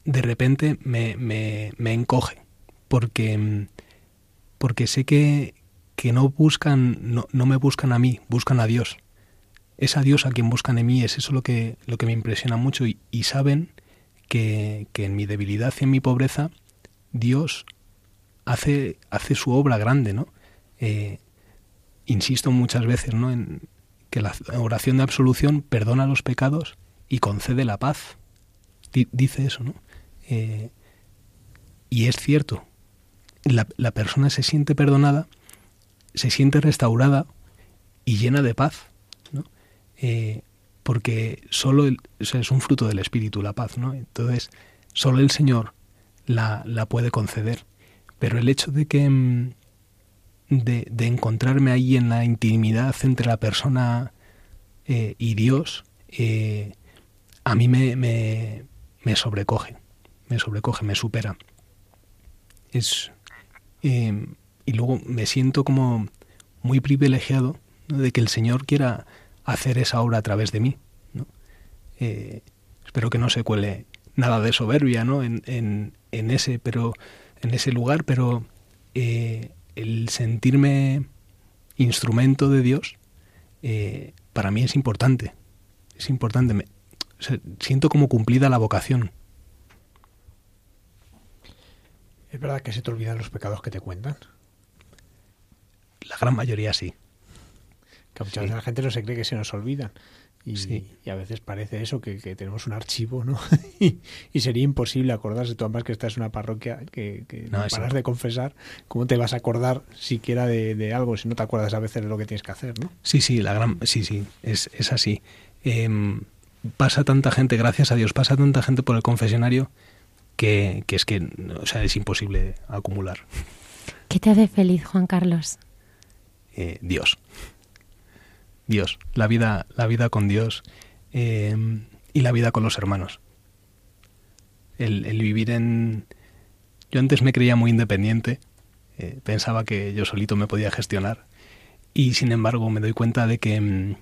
de repente me, me, me, encoge, porque, porque sé que, que no buscan, no, no, me buscan a mí, buscan a Dios. Es a Dios a quien buscan en mí, es eso lo que, lo que me impresiona mucho y, saben que, que en mi debilidad y en mi pobreza Dios hace, hace su obra grande, ¿no? eh, insisto muchas veces ¿no? en que la oración de absolución perdona los pecados y concede la paz. Dice eso, ¿no? Eh, y es cierto, la, la, persona se siente perdonada, se siente restaurada y llena de paz, ¿no? Eh, porque solo el, o sea, es un fruto del Espíritu la paz, ¿no? Entonces, solo el Señor la, la puede conceder. Pero el hecho de que de, de, encontrarme ahí en la intimidad entre la persona eh, y Dios eh, a mí me, me, me, sobrecoge, me sobrecoge, me supera. Es, eh, y luego me siento como muy privilegiado de que el Señor quiera hacer esa obra a través de mí. ¿no? espero que no se cuele nada de soberbia ¿no? en, en, en ese, pero, en ese lugar, pero el sentirme instrumento de Dios eh, para mí es importante. Es importante. Me, siento como cumplida la vocación. ¿Es verdad que se te olvidan los pecados que te cuentan? La gran mayoría sí. Que muchas veces la gente no se cree que se nos olvidan. Y, a veces parece eso, que, tenemos un archivo, ¿no? y, sería imposible acordarse. Tú además que estás en una parroquia que, no, paras de confesar, ¿cómo te vas a acordar siquiera de, algo si no te acuerdas a veces de lo que tienes que hacer, ¿no? Sí, sí, la gran, sí, sí, es, es así. Em, pasa tanta gente, gracias a Dios, pasa tanta gente por el confesionario que, es que, o sea, es imposible acumular. ¿Qué te hace feliz, Juan Carlos? Eh, Dios. Dios, la vida, la vida con Dios eh, y la vida con los hermanos. El, vivir en... Yo antes me creía muy independiente, eh, pensaba que yo solito me podía gestionar y sin embargo me doy cuenta de que, mm,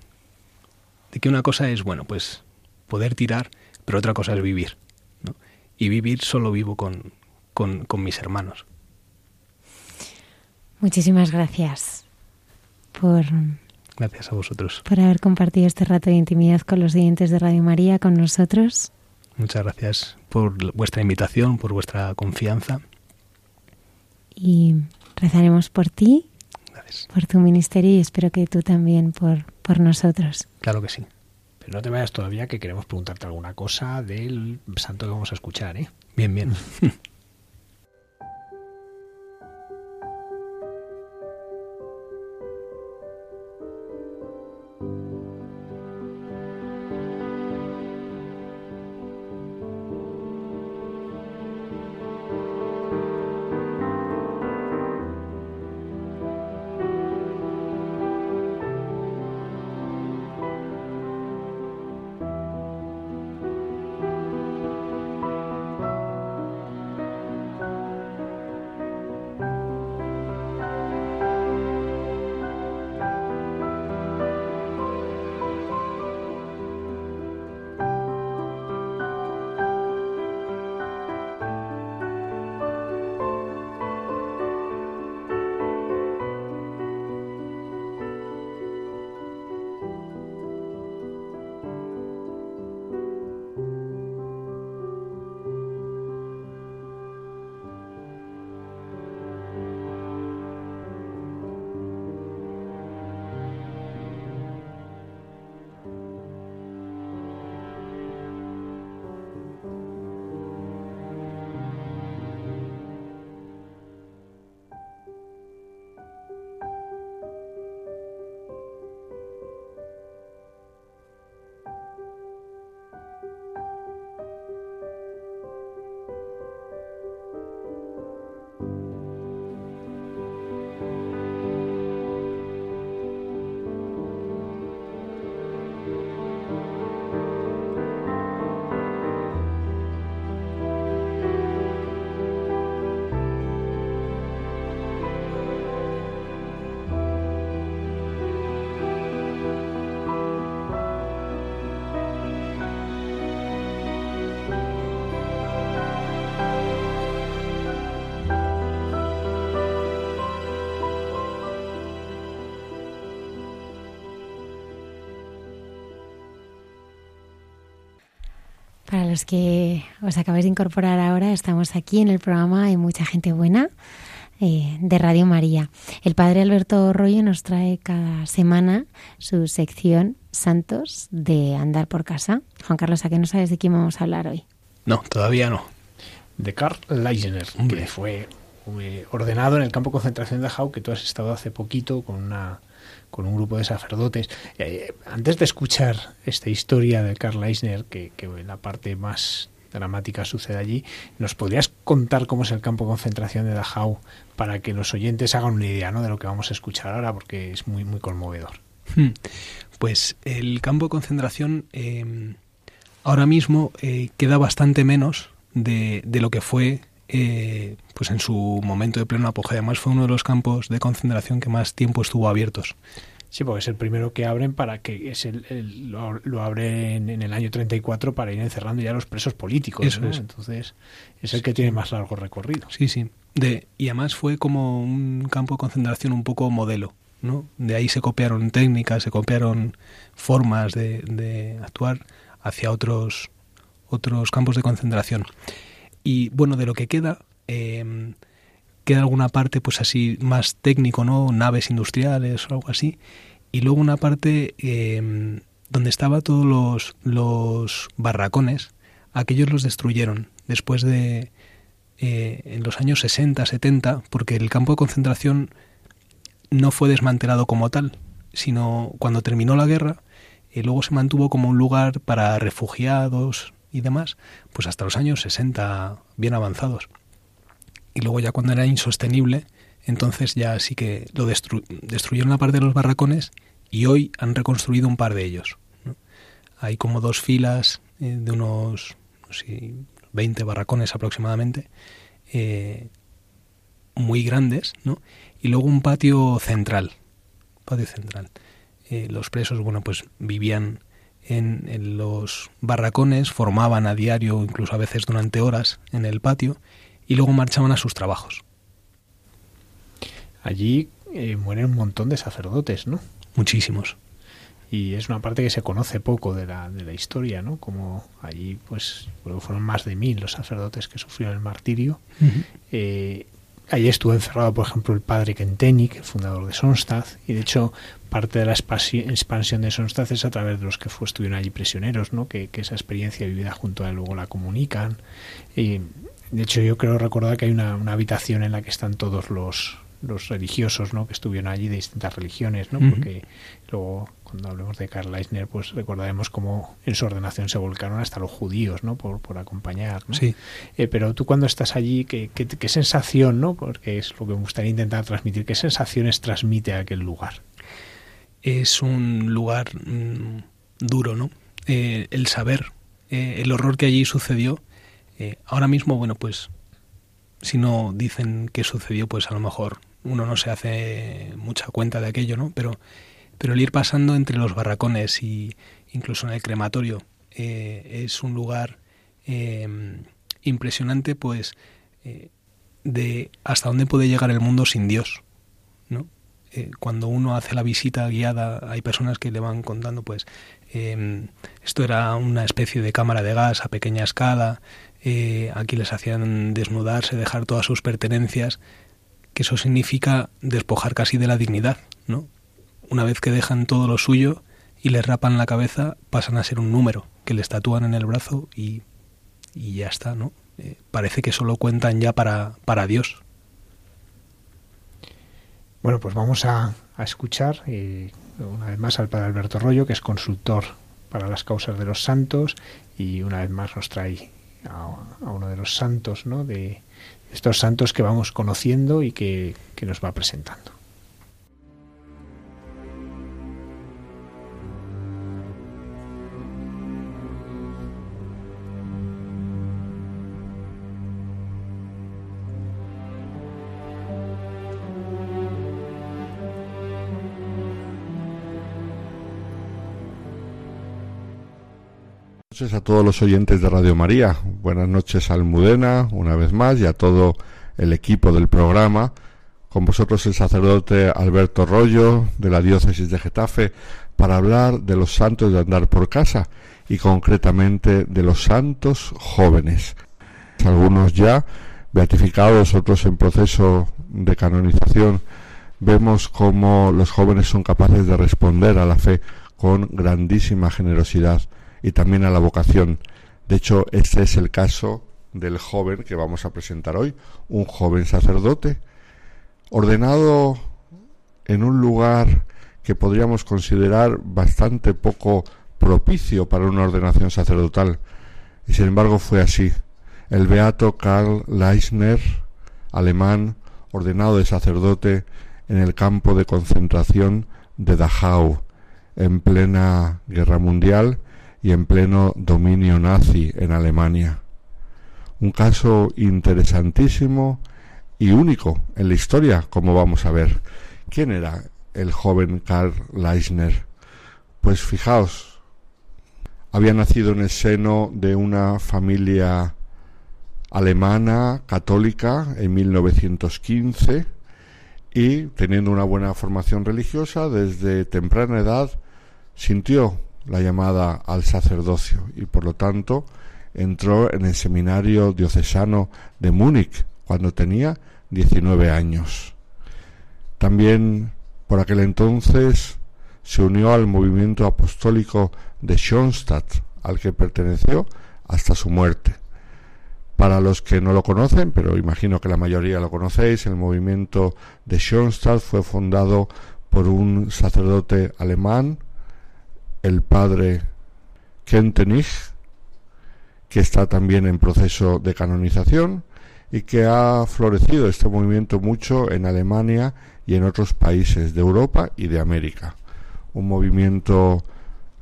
de que una cosa es, bueno, pues poder tirar, pero otra cosa es vivir. Y vivir solo vivo con, con, con mis hermanos. Muchísimas gracias por Gracias a vosotros. Por haber compartido este rato de intimidad con los oyentes de Radio María, con nosotros. Muchas gracias por vuestra invitación, por vuestra confianza. Y rezaremos por ti, por tu ministerio y espero que tú también por, por nosotros. Claro que sí. Pero no te vayas todavía que queremos preguntarte alguna cosa del santo que vamos a escuchar, ¿eh? Bien, bien. los que os acabáis de incorporar ahora, estamos aquí en el programa Hay mucha gente buena eh, de Radio María. El padre Alberto Rollo nos trae cada semana su sección Santos de Andar por Casa. Juan Carlos, ¿a qué no sabes de quién vamos a hablar hoy? No, todavía no. De Karl Leisner, que fue eh, ordenado en el campo de concentración de Jau, que tú has estado hace poquito con una con un grupo de sacerdotes. Eh, antes de escuchar esta historia de Karl Eisner, que, que la parte más dramática sucede allí, ¿nos podrías contar cómo es el campo de concentración de Dachau para que los oyentes hagan una idea ¿no? de lo que vamos a escuchar ahora? Porque es muy, muy conmovedor. Hmm. Pues el campo de concentración em, ahora mismo eh, queda bastante menos de, de, lo que fue eh, pues en su momento de pleno apogeo. Además fue uno de los campos de concentración que más tiempo estuvo abiertos. Sí, porque es el primero que abren para que es el, lo, abren en el año 34 para ir encerrando ya los presos políticos. Eso es. Entonces es el que tiene más largo recorrido. Sí, sí. De, y además fue como un campo de concentración un poco modelo. ¿no? De ahí se copiaron técnicas, se copiaron formas de, de actuar hacia otros, otros campos de concentración. Y bueno, de lo que queda, eh, queda alguna parte pues así más técnico, ¿no? Naves industriales o algo así. Y luego una parte eh, donde estaba todos los, los barracones, aquellos los destruyeron después de, eh, en los años 60, 70, porque el campo de concentración no fue desmantelado como tal, sino cuando terminó la guerra, y luego se mantuvo como un lugar para refugiados y demás, pues hasta los años 60 bien avanzados. Y luego ya cuando era insostenible, entonces ya sí que lo destruyeron la parte de los barracones y hoy han reconstruido un par de ellos. Hay como dos filas eh, de unos no 20 barracones aproximadamente, eh, muy grandes, ¿no? y luego un patio central. Patio central. Eh, los presos, bueno, pues vivían en, los barracones, formaban a diario, incluso a veces durante horas, en el patio, y luego marchaban a sus trabajos. Allí eh, mueren un montón de sacerdotes, ¿no? Muchísimos. Y es una parte que se conoce poco de la, de la historia, ¿no? Como allí, pues, fueron más de mil los sacerdotes que sufrieron el martirio. Allí estuvo encerrado, por ejemplo, el padre Kentenik, fundador de Sonstad, y de hecho parte de la expansión de Sonstad es a través de los que fue, estuvieron allí prisioneros, ¿no? que, esa experiencia vivida junto a él luego la comunican. Y, de hecho, yo creo recordar que hay una habitación en la que están todos los, los religiosos ¿no? que estuvieron allí de distintas religiones, ¿no? porque luego cuando hablemos de Karl Eisner, pues recordaremos cómo en su ordenación se volcaron hasta los judíos, ¿no? Por, por acompañar, ¿no? Sí. Eh, pero tú cuando estás allí, ¿qué, ¿qué, sensación, ¿no? Porque es lo que me gustaría intentar transmitir, ¿qué sensaciones transmite aquel lugar? Es un lugar mmm, duro, ¿no? Eh, el saber, eh, el horror que allí sucedió, ahora mismo, bueno, pues si no dicen qué sucedió, pues a lo mejor uno no se hace mucha cuenta de aquello, ¿no? Pero pero el ir pasando entre los barracones y incluso en el crematorio eh, es un lugar em, impresionante, pues, eh, de hasta dónde puede llegar el mundo sin Dios, ¿no? Eh, cuando uno hace la visita guiada, hay personas que le van contando, pues, em, esto era una especie de cámara de gas a pequeña escala, aquí les hacían desnudarse, dejar todas sus pertenencias, que eso significa despojar casi de la dignidad, ¿no? una vez que dejan todo lo suyo y les rapan la cabeza, pasan a ser un número que les tatúan en el brazo y, y ya está, ¿no? Eh, parece que solo cuentan ya para, para Dios. Bueno, pues vamos a, a escuchar eh, una vez más al padre Alberto Rollo, que es consultor para las causas de los santos, y una vez más nos trae a, a uno de los santos, ¿no? De estos santos que vamos conociendo y que, nos va presentando. Noches a todos los oyentes de Radio María. Buenas noches Almudena, una vez más, y a todo el equipo del programa. Con vosotros el sacerdote Alberto Rollo, de la diócesis de Getafe, para hablar de los santos de andar por casa y concretamente de los santos jóvenes. Algunos ya beatificados, otros en proceso de canonización. Vemos cómo los jóvenes son capaces de responder a la fe con grandísima generosidad y también a la vocación. De hecho, este es el caso del joven que vamos a presentar hoy, un joven sacerdote, ordenado en un lugar que podríamos considerar bastante poco propicio para una ordenación sacerdotal. Y sin embargo fue así. El beato Karl Leisner, alemán, ordenado de sacerdote en el campo de concentración de Dachau, en plena guerra mundial y en pleno dominio nazi en Alemania. Un caso interesantísimo y único en la historia, como vamos a ver. ¿Quién era el joven Karl Leisner? Pues fijaos, había nacido en el seno de una familia alemana católica en 1915 y teniendo una buena formación religiosa desde temprana edad sintió la llamada al sacerdocio y por lo tanto entró en el seminario diocesano de Múnich cuando tenía 19 años. También por aquel entonces se unió al movimiento apostólico de Schoenstatt, al que perteneció hasta su muerte. Para los que no lo conocen, pero imagino que la mayoría lo conocéis, el movimiento de Schoenstatt fue fundado por un sacerdote alemán, el padre Kentenich, que está también en proceso de canonización y que ha florecido este movimiento mucho en Alemania y en otros países de Europa y de América. Un movimiento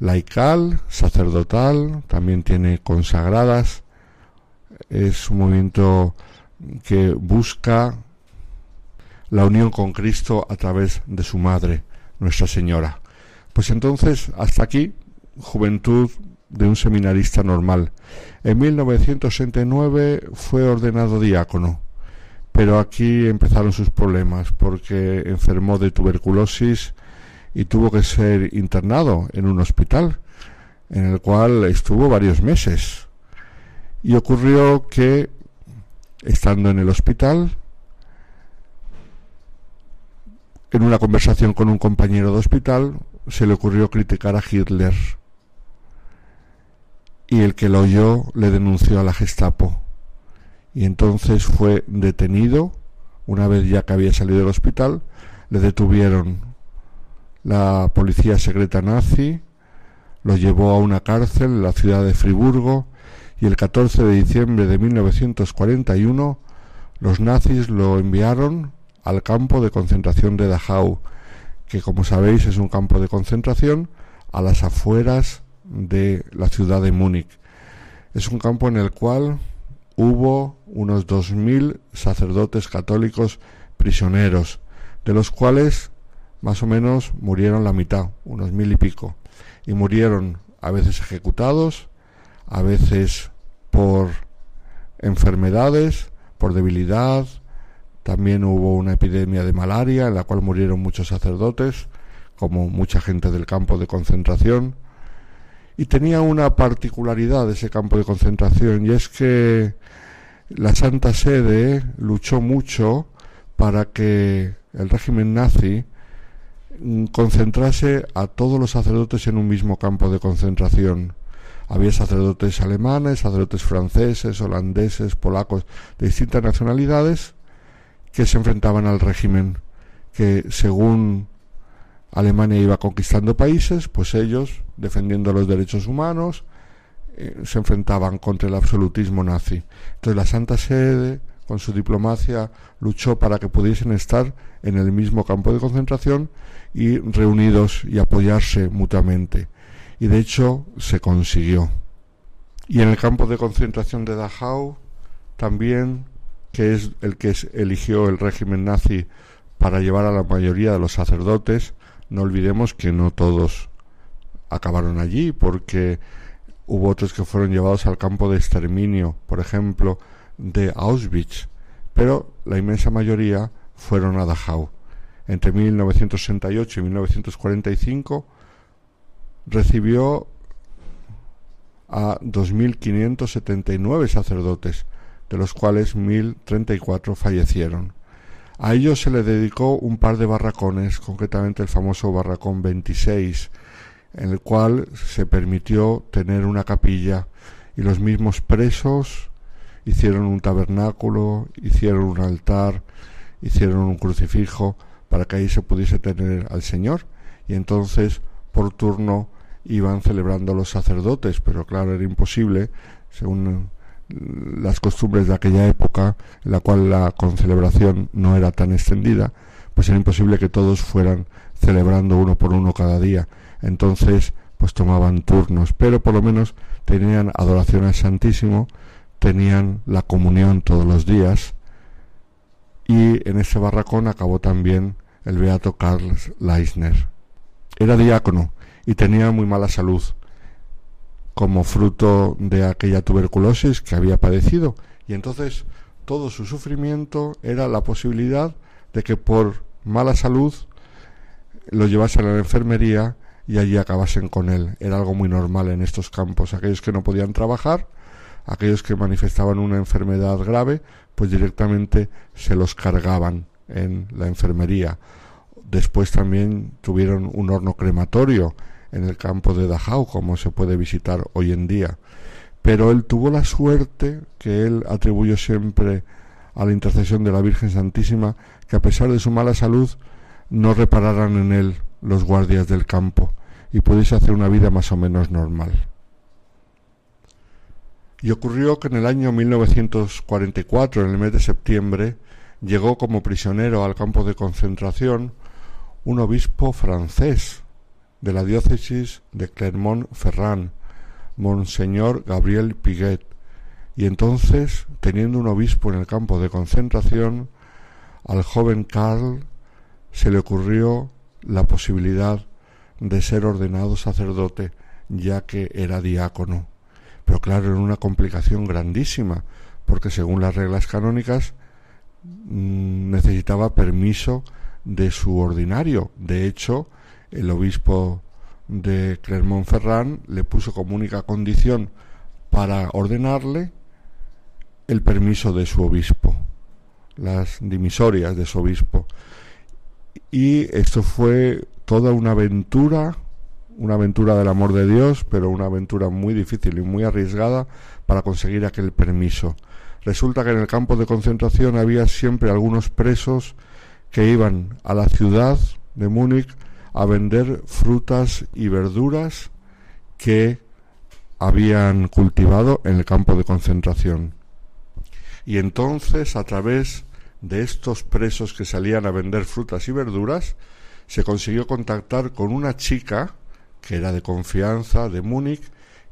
laical, sacerdotal, también tiene consagradas, es un movimiento que busca la unión con Cristo a través de su madre, Nuestra Señora. Pues entonces, hasta aquí, juventud de un seminarista normal. En 1969 fue ordenado diácono, pero aquí empezaron sus problemas porque enfermó de tuberculosis y tuvo que ser internado en un hospital en el cual estuvo varios meses. Y ocurrió que, estando en el hospital, en una conversación con un compañero de hospital, se le ocurrió criticar a Hitler. Y el que lo oyó le denunció a la Gestapo. Y entonces fue detenido, una vez ya que había salido del hospital, le detuvieron la policía secreta nazi, lo llevó a una cárcel en la ciudad de Friburgo y el 14 de diciembre de 1941 los nazis lo enviaron al campo de concentración de Dachau, que como sabéis es un campo de concentración a las afueras de la ciudad de Múnich. Es un campo en el cual hubo unos 2.000 sacerdotes católicos prisioneros, de los cuales más o menos murieron la mitad, unos mil y pico, y murieron a veces ejecutados, a veces por enfermedades, por debilidad, también hubo una epidemia de malaria en la cual murieron muchos sacerdotes, como mucha gente del campo de concentración. Y tenía una particularidad ese campo de concentración y es que la Santa Sede luchó mucho para que el régimen nazi mm, concentrase a todos los sacerdotes en un mismo campo de concentración. Había sacerdotes alemanes, sacerdotes franceses, holandeses, polacos, de distintas nacionalidades, que se enfrentaban al régimen que según Alemania iba conquistando países, pues ellos, defendiendo los derechos humanos, eh, se enfrentaban contra el absolutismo nazi. Entonces la Santa Sede, con su diplomacia, luchó para que pudiesen estar en el mismo campo de concentración y reunidos y apoyarse mutuamente. Y de hecho se consiguió. Y en el campo de concentración de Dachau también que es el que eligió el régimen nazi para llevar a la mayoría de los sacerdotes, no olvidemos que no todos acabaron allí, porque hubo otros que fueron llevados al campo de exterminio, por ejemplo, de Auschwitz, pero la inmensa mayoría fueron a Dachau. Entre 1968 y 1945 recibió a 2.579 sacerdotes, de los cuales 1034 fallecieron. A ellos se le dedicó un par de barracones, concretamente el famoso barracón 26, en el cual se permitió tener una capilla y los mismos presos hicieron un tabernáculo, hicieron un altar, hicieron un crucifijo para que ahí se pudiese tener al Señor y entonces por turno iban celebrando los sacerdotes, pero claro, era imposible, según las costumbres de aquella época, en la cual la concelebración no era tan extendida, pues era imposible que todos fueran celebrando uno por uno cada día. entonces pues tomaban turnos, pero por lo menos tenían adoración al Santísimo, tenían la comunión todos los días y en ese barracón acabó también el beato Karl Leisner. Era diácono y tenía muy mala salud como fruto de aquella tuberculosis que había padecido y entonces todo su sufrimiento era la posibilidad de que por mala salud lo llevasen a la enfermería y allí acabasen con él. Era algo muy normal en estos campos. Aquellos que no podían trabajar, aquellos que manifestaban una enfermedad grave, pues directamente se los cargaban en la enfermería. Después también tuvieron un horno crematorio en el campo de Dachau, como se puede visitar hoy en día. Pero él tuvo la suerte que él atribuyó siempre a la intercesión de la Virgen Santísima, que a pesar de su mala salud, no repararan en él los guardias del campo y pudiese hacer una vida más o menos normal. Y ocurrió que en el año 1944, en el mes de septiembre, llegó como prisionero al campo de concentración un obispo francés de la diócesis de Clermont-Ferrand, Monseñor Gabriel Piguet, y entonces, teniendo un obispo en el campo de concentración, al joven Karl se le ocurrió la posibilidad de ser ordenado sacerdote, ya que era diácono. Pero claro, era una complicación grandísima, porque según las reglas canónicas mm, necesitaba permiso de su ordinario. De hecho, el obispo de Clermont-Ferrand le puso como única condición para ordenarle el permiso de su obispo, las dimisorias de su obispo. Y esto fue toda una aventura, una aventura del amor de Dios, pero una aventura muy difícil y muy arriesgada para conseguir aquel permiso. Resulta que en el campo de concentración había siempre algunos presos que iban a la ciudad de Múnich a vender frutas y verduras que habían cultivado en el campo de concentración. Y entonces, a través de estos presos que salían a vender frutas y verduras, se consiguió contactar con una chica que era de confianza de Múnich,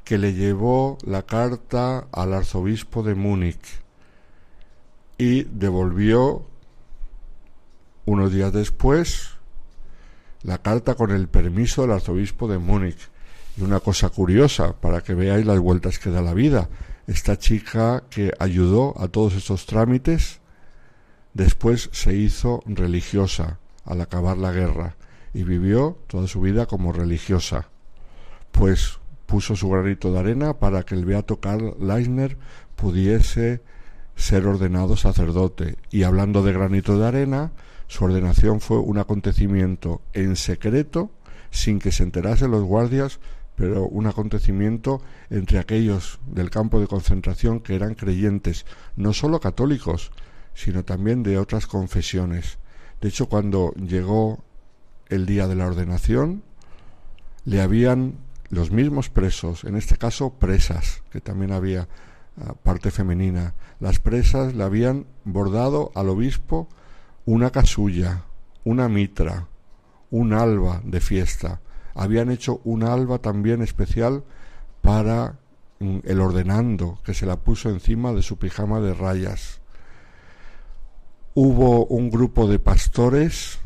que le llevó la carta al arzobispo de Múnich y devolvió unos días después la carta con el permiso del arzobispo de Múnich. Y una cosa curiosa, para que veáis las vueltas que da la vida, esta chica que ayudó a todos estos trámites, después se hizo religiosa al acabar la guerra y vivió toda su vida como religiosa. Pues puso su granito de arena para que el beato Karl Leisner pudiese ser ordenado sacerdote. Y hablando de granito de arena, su ordenación fue un acontecimiento en secreto, sin que se enterasen los guardias, pero un acontecimiento entre aquellos del campo de concentración que eran creyentes, no solo católicos, sino también de otras confesiones. De hecho, cuando llegó el día de la ordenación, le habían los mismos presos, en este caso presas, que también había ah, parte femenina, las presas le habían bordado al obispo una casulla, una mitra, un alba de fiesta. Habían hecho un alba también especial para mm, el ordenando, que se la puso encima de su pijama de rayas. Hubo un grupo de pastores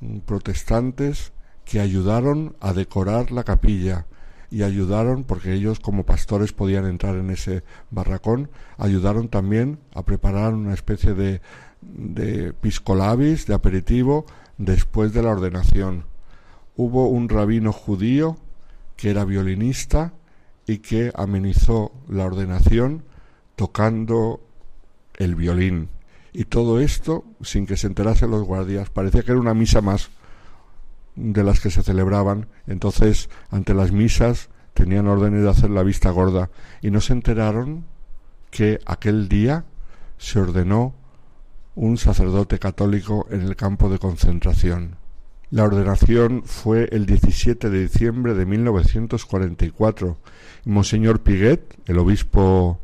mm, protestantes que ayudaron a decorar la capilla y ayudaron, porque ellos como pastores podían entrar en ese barracón, ayudaron también a preparar una especie de de piscolabis, de aperitivo, después de la ordenación. Hubo un rabino judío que era violinista y que amenizó la ordenación tocando el violín. Y todo esto sin que se enterasen los guardias. Parecía que era una misa más de las que se celebraban. Entonces, ante las misas, tenían órdenes de hacer la vista gorda. Y no se enteraron que aquel día se ordenó un sacerdote católico en el campo de concentración. La ordenación fue el 17 de diciembre de 1944 y Monseñor Piguet, el obispo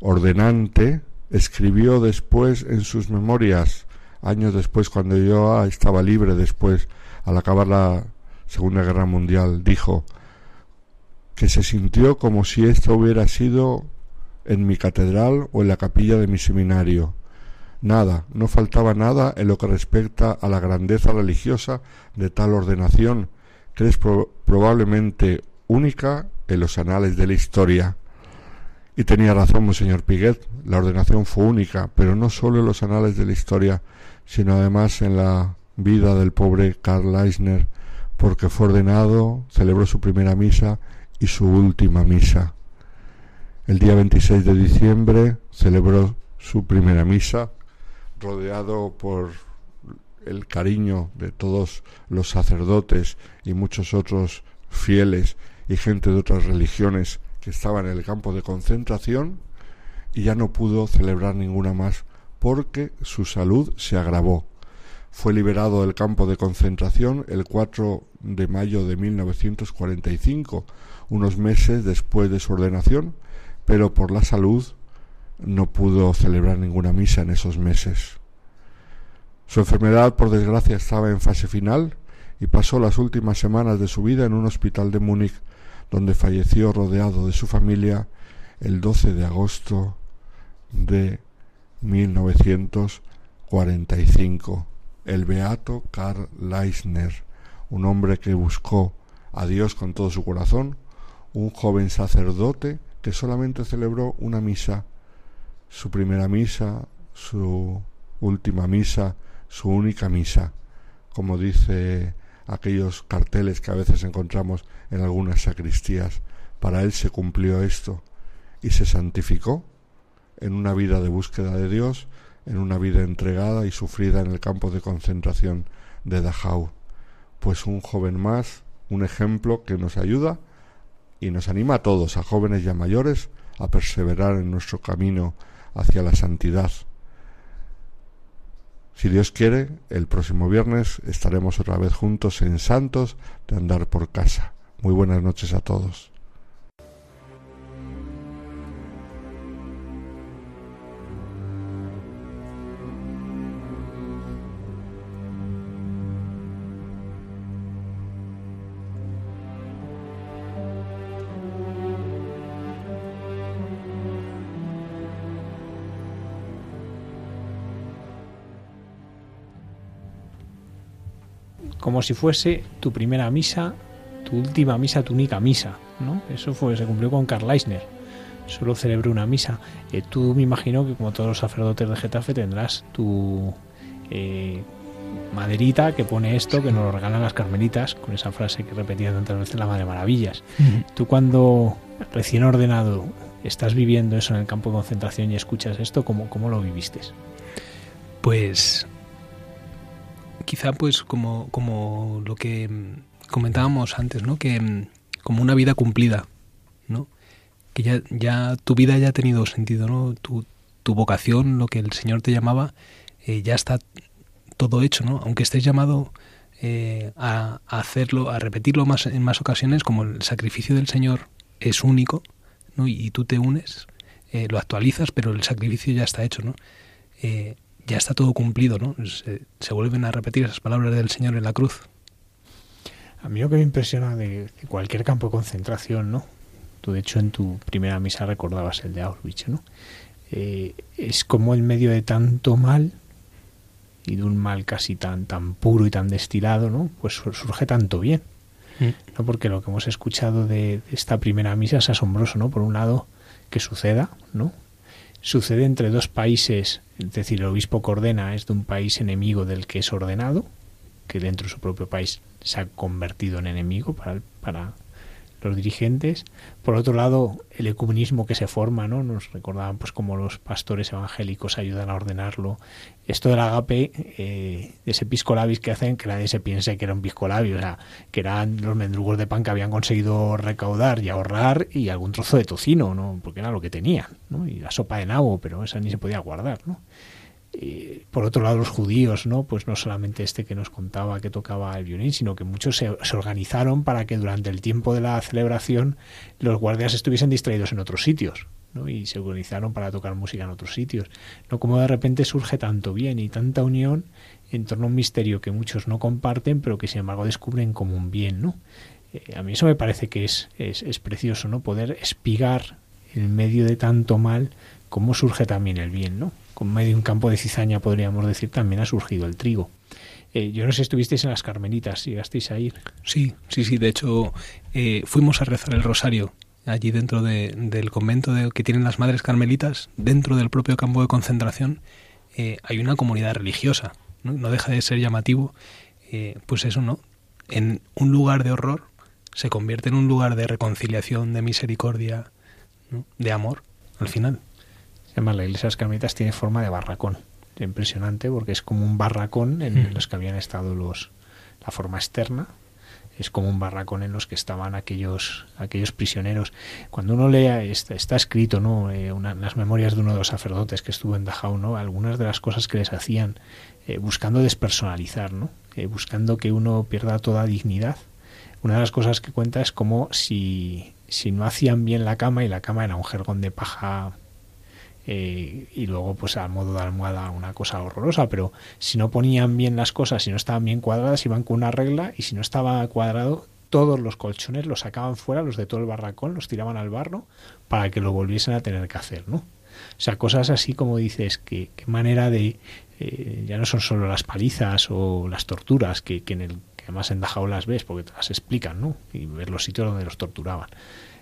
ordenante, escribió después en sus memorias, años después, cuando yo estaba libre después, al acabar la Segunda Guerra Mundial, dijo que se sintió como si esto hubiera sido en mi catedral o en la capilla de mi seminario. Nada, no faltaba nada en lo que respecta a la grandeza religiosa de tal ordenación, que es probablemente única en los anales de la historia. Y tenía razón Monseñor Piguet, la ordenación fue única, pero no solo en los anales de la historia, sino además en la vida del pobre Karl Eisner, porque fue ordenado, celebró su primera misa y su última misa. El día 26 de diciembre celebró su primera misa, rodeado por el cariño de todos los sacerdotes y muchos otros fieles y gente de otras religiones que estaban en el campo de concentración y ya no pudo celebrar ninguna más porque su salud se agravó. Fue liberado del campo de concentración el 4 de mayo de 1945, unos meses después de su ordenación, pero por la salud no pudo celebrar ninguna misa en esos meses. Su enfermedad, por desgracia, estaba en fase final y pasó las últimas semanas de su vida en un hospital de Múnich, donde falleció rodeado de su familia el 12 de agosto de 1945. El beato Karl Leisner, un hombre que buscó a Dios con todo su corazón, un joven sacerdote que solamente celebró una misa, su primera misa, su última misa, su única misa, como dice aquellos carteles que a veces encontramos en algunas sacristías. Para él se cumplió esto y se santificó en una vida de búsqueda de Dios, en una vida entregada y sufrida en el campo de concentración de Dachau. Pues un joven más, un ejemplo que nos ayuda y nos anima a todos, a jóvenes y a mayores, a perseverar en nuestro camino hacia la santidad. Si Dios quiere, el próximo viernes estaremos otra vez juntos en Santos de Andar por Casa. Muy buenas noches a todos. Como si fuese tu primera misa, tu última misa, tu única misa, ¿no? Eso fue, se cumplió con Karl Eisner. Solo celebró una misa. Eh, tú me imagino que como todos los sacerdotes de Getafe tendrás tu eh, maderita que pone esto, que nos lo regalan las carmelitas, con esa frase que repetía tantas veces la Madre Maravillas. Tú cuando recién ordenado estás viviendo eso en el campo de concentración y escuchas esto, ¿cómo, cómo lo viviste? Pues quizá pues como, como lo que comentábamos antes, ¿no? Que mm, como una vida cumplida, ¿no? Que ya, ya tu vida ya ha tenido sentido, ¿no? Tu, tu vocación, lo que el Señor te llamaba, eh, ya está todo hecho, ¿no? Aunque estés llamado eh, a, hacerlo, a repetirlo más en más ocasiones, como el sacrificio del Señor es único, ¿no? Y, tú te unes, eh, lo actualizas, pero el sacrificio ya está hecho, ¿no? Ya está todo cumplido, ¿no? Se, vuelven a repetir esas palabras del Señor en la cruz. A mí lo que me impresiona de, cualquier campo de concentración, ¿no? Tú, de hecho, en tu primera misa recordabas el de Auschwitz, ¿no? Eh, es como en medio de tanto mal y de un mal casi tan tan puro y tan destilado, ¿no? Pues surge tanto bien, mm. ¿no? Porque lo que hemos escuchado de, de esta primera misa es asombroso, ¿no? Por un lado, que suceda, ¿no? Sucede entre dos países, es decir, el obispo que ordena es de un país enemigo del que es ordenado, que dentro de su propio país se ha convertido en enemigo para, para los dirigentes. Por otro lado, el ecumenismo que se forma, ¿no? Nos recordaban pues como los pastores evangélicos ayudan a ordenarlo. Esto del agape, eh, ese piscolabis que hacen que nadie se piense que era un piscolabio, o sea, que eran los mendrugos de pan que habían conseguido recaudar y ahorrar y algún trozo de tocino, ¿no? Porque era lo que tenían, ¿no? Y la sopa de nabo, pero esa ni se podía guardar, ¿no? Por otro lado los judíos, ¿no? Pues no solamente este que nos contaba que tocaba el violín, sino que muchos se, organizaron para que durante el tiempo de la celebración los guardias estuviesen distraídos en otros sitios, ¿no? y se organizaron para tocar música en otros sitios. ¿no? Como de repente surge tanto bien y tanta unión en torno a un misterio que muchos no comparten, pero que sin embargo descubren como un bien. ¿no? Eh, a mí eso me parece que es, es, es precioso, ¿no? poder espigar en medio de tanto mal cómo surge también el bien. ¿no? Con medio un campo de cizaña, podríamos decir, también ha surgido el trigo. Eh, yo no sé si estuvisteis en las Carmelitas, llegasteis a ir. Sí, sí, sí. De hecho, eh, fuimos a rezar el rosario allí dentro de, del convento de, que tienen las Madres Carmelitas, dentro del propio campo de concentración, eh, hay una comunidad religiosa. ¿no? no deja de ser llamativo, pues eso, ¿no? En un lugar de horror se convierte en un lugar de reconciliación, de misericordia, de amor, al final. Llama la iglesia de las Carmelitas, tiene forma de barracón. Impresionante porque es como un barracón en los que habían estado los la forma externa. Es como un barracón en los que estaban aquellos aquellos prisioneros. Cuando uno lea está, está escrito no eh, una, las memorias de uno de los sacerdotes que estuvo en Dachau no algunas de las cosas que les hacían eh, buscando despersonalizar no eh, buscando que uno pierda toda dignidad. Una de las cosas que cuenta es como si si no hacían bien la cama y la cama era un jergón de paja eh, y luego pues a modo de almohada una cosa horrorosa, pero si no ponían bien las cosas, si no estaban bien cuadradas, iban con una regla y si no estaba cuadrado, todos los colchones los sacaban fuera, los de todo el barracón, los tiraban al barro para que lo volviesen a tener que hacer, ¿no? O sea, cosas así como dices, que, qué manera de... Eh, ya no son solo las palizas o las torturas, que, que en el que además en Dachau las ves porque te las explican, ¿no? Y ver los sitios donde los torturaban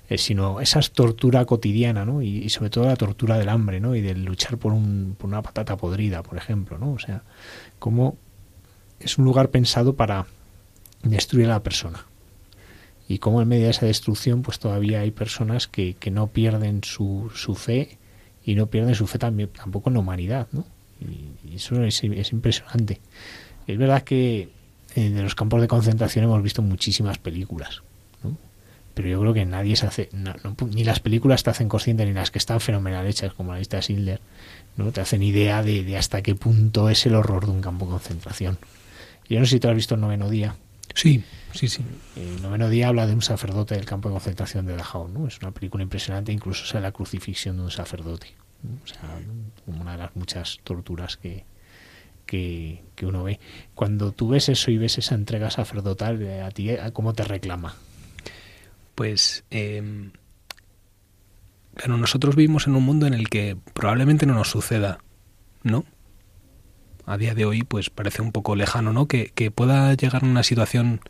eh, sino esa tortura cotidiana, ¿no? Y, sobre todo la tortura del hambre, ¿no? Y del luchar por, un, por una patata podrida, por ejemplo, ¿no? O sea, como es un lugar pensado para destruir a la persona. Y como en medio de esa destrucción, pues todavía hay personas que, que no pierden su, su fe y no pierden su fe también, tampoco en la humanidad, ¿no? Y, eso es, es, impresionante. Es verdad que eh, los campos de concentración hemos visto muchísimas películas, pero yo creo que nadie se hace, ni las películas te hacen consciente, ni las que están fenomenal hechas, como la lista de Schindler, no te hacen idea de, hasta qué punto es el horror de un campo de concentración. Yo no sé si tú has visto el noveno día. Sí, sí, sí. El noveno día habla de un sacerdote del campo de concentración de Dachau, ¿no? Es una película impresionante, incluso sea la crucifixión de un sacerdote. O sea, una de las muchas torturas que, que, que, uno ve. Cuando tú ves eso y ves esa entrega sacerdotal, eh, a ti, ¿cómo te reclama? Pues eh, nosotros vivimos en un mundo en el que probablemente no nos suceda, ¿no? A día de hoy, pues parece un poco lejano, ¿no? Que, que pueda llegar a una situación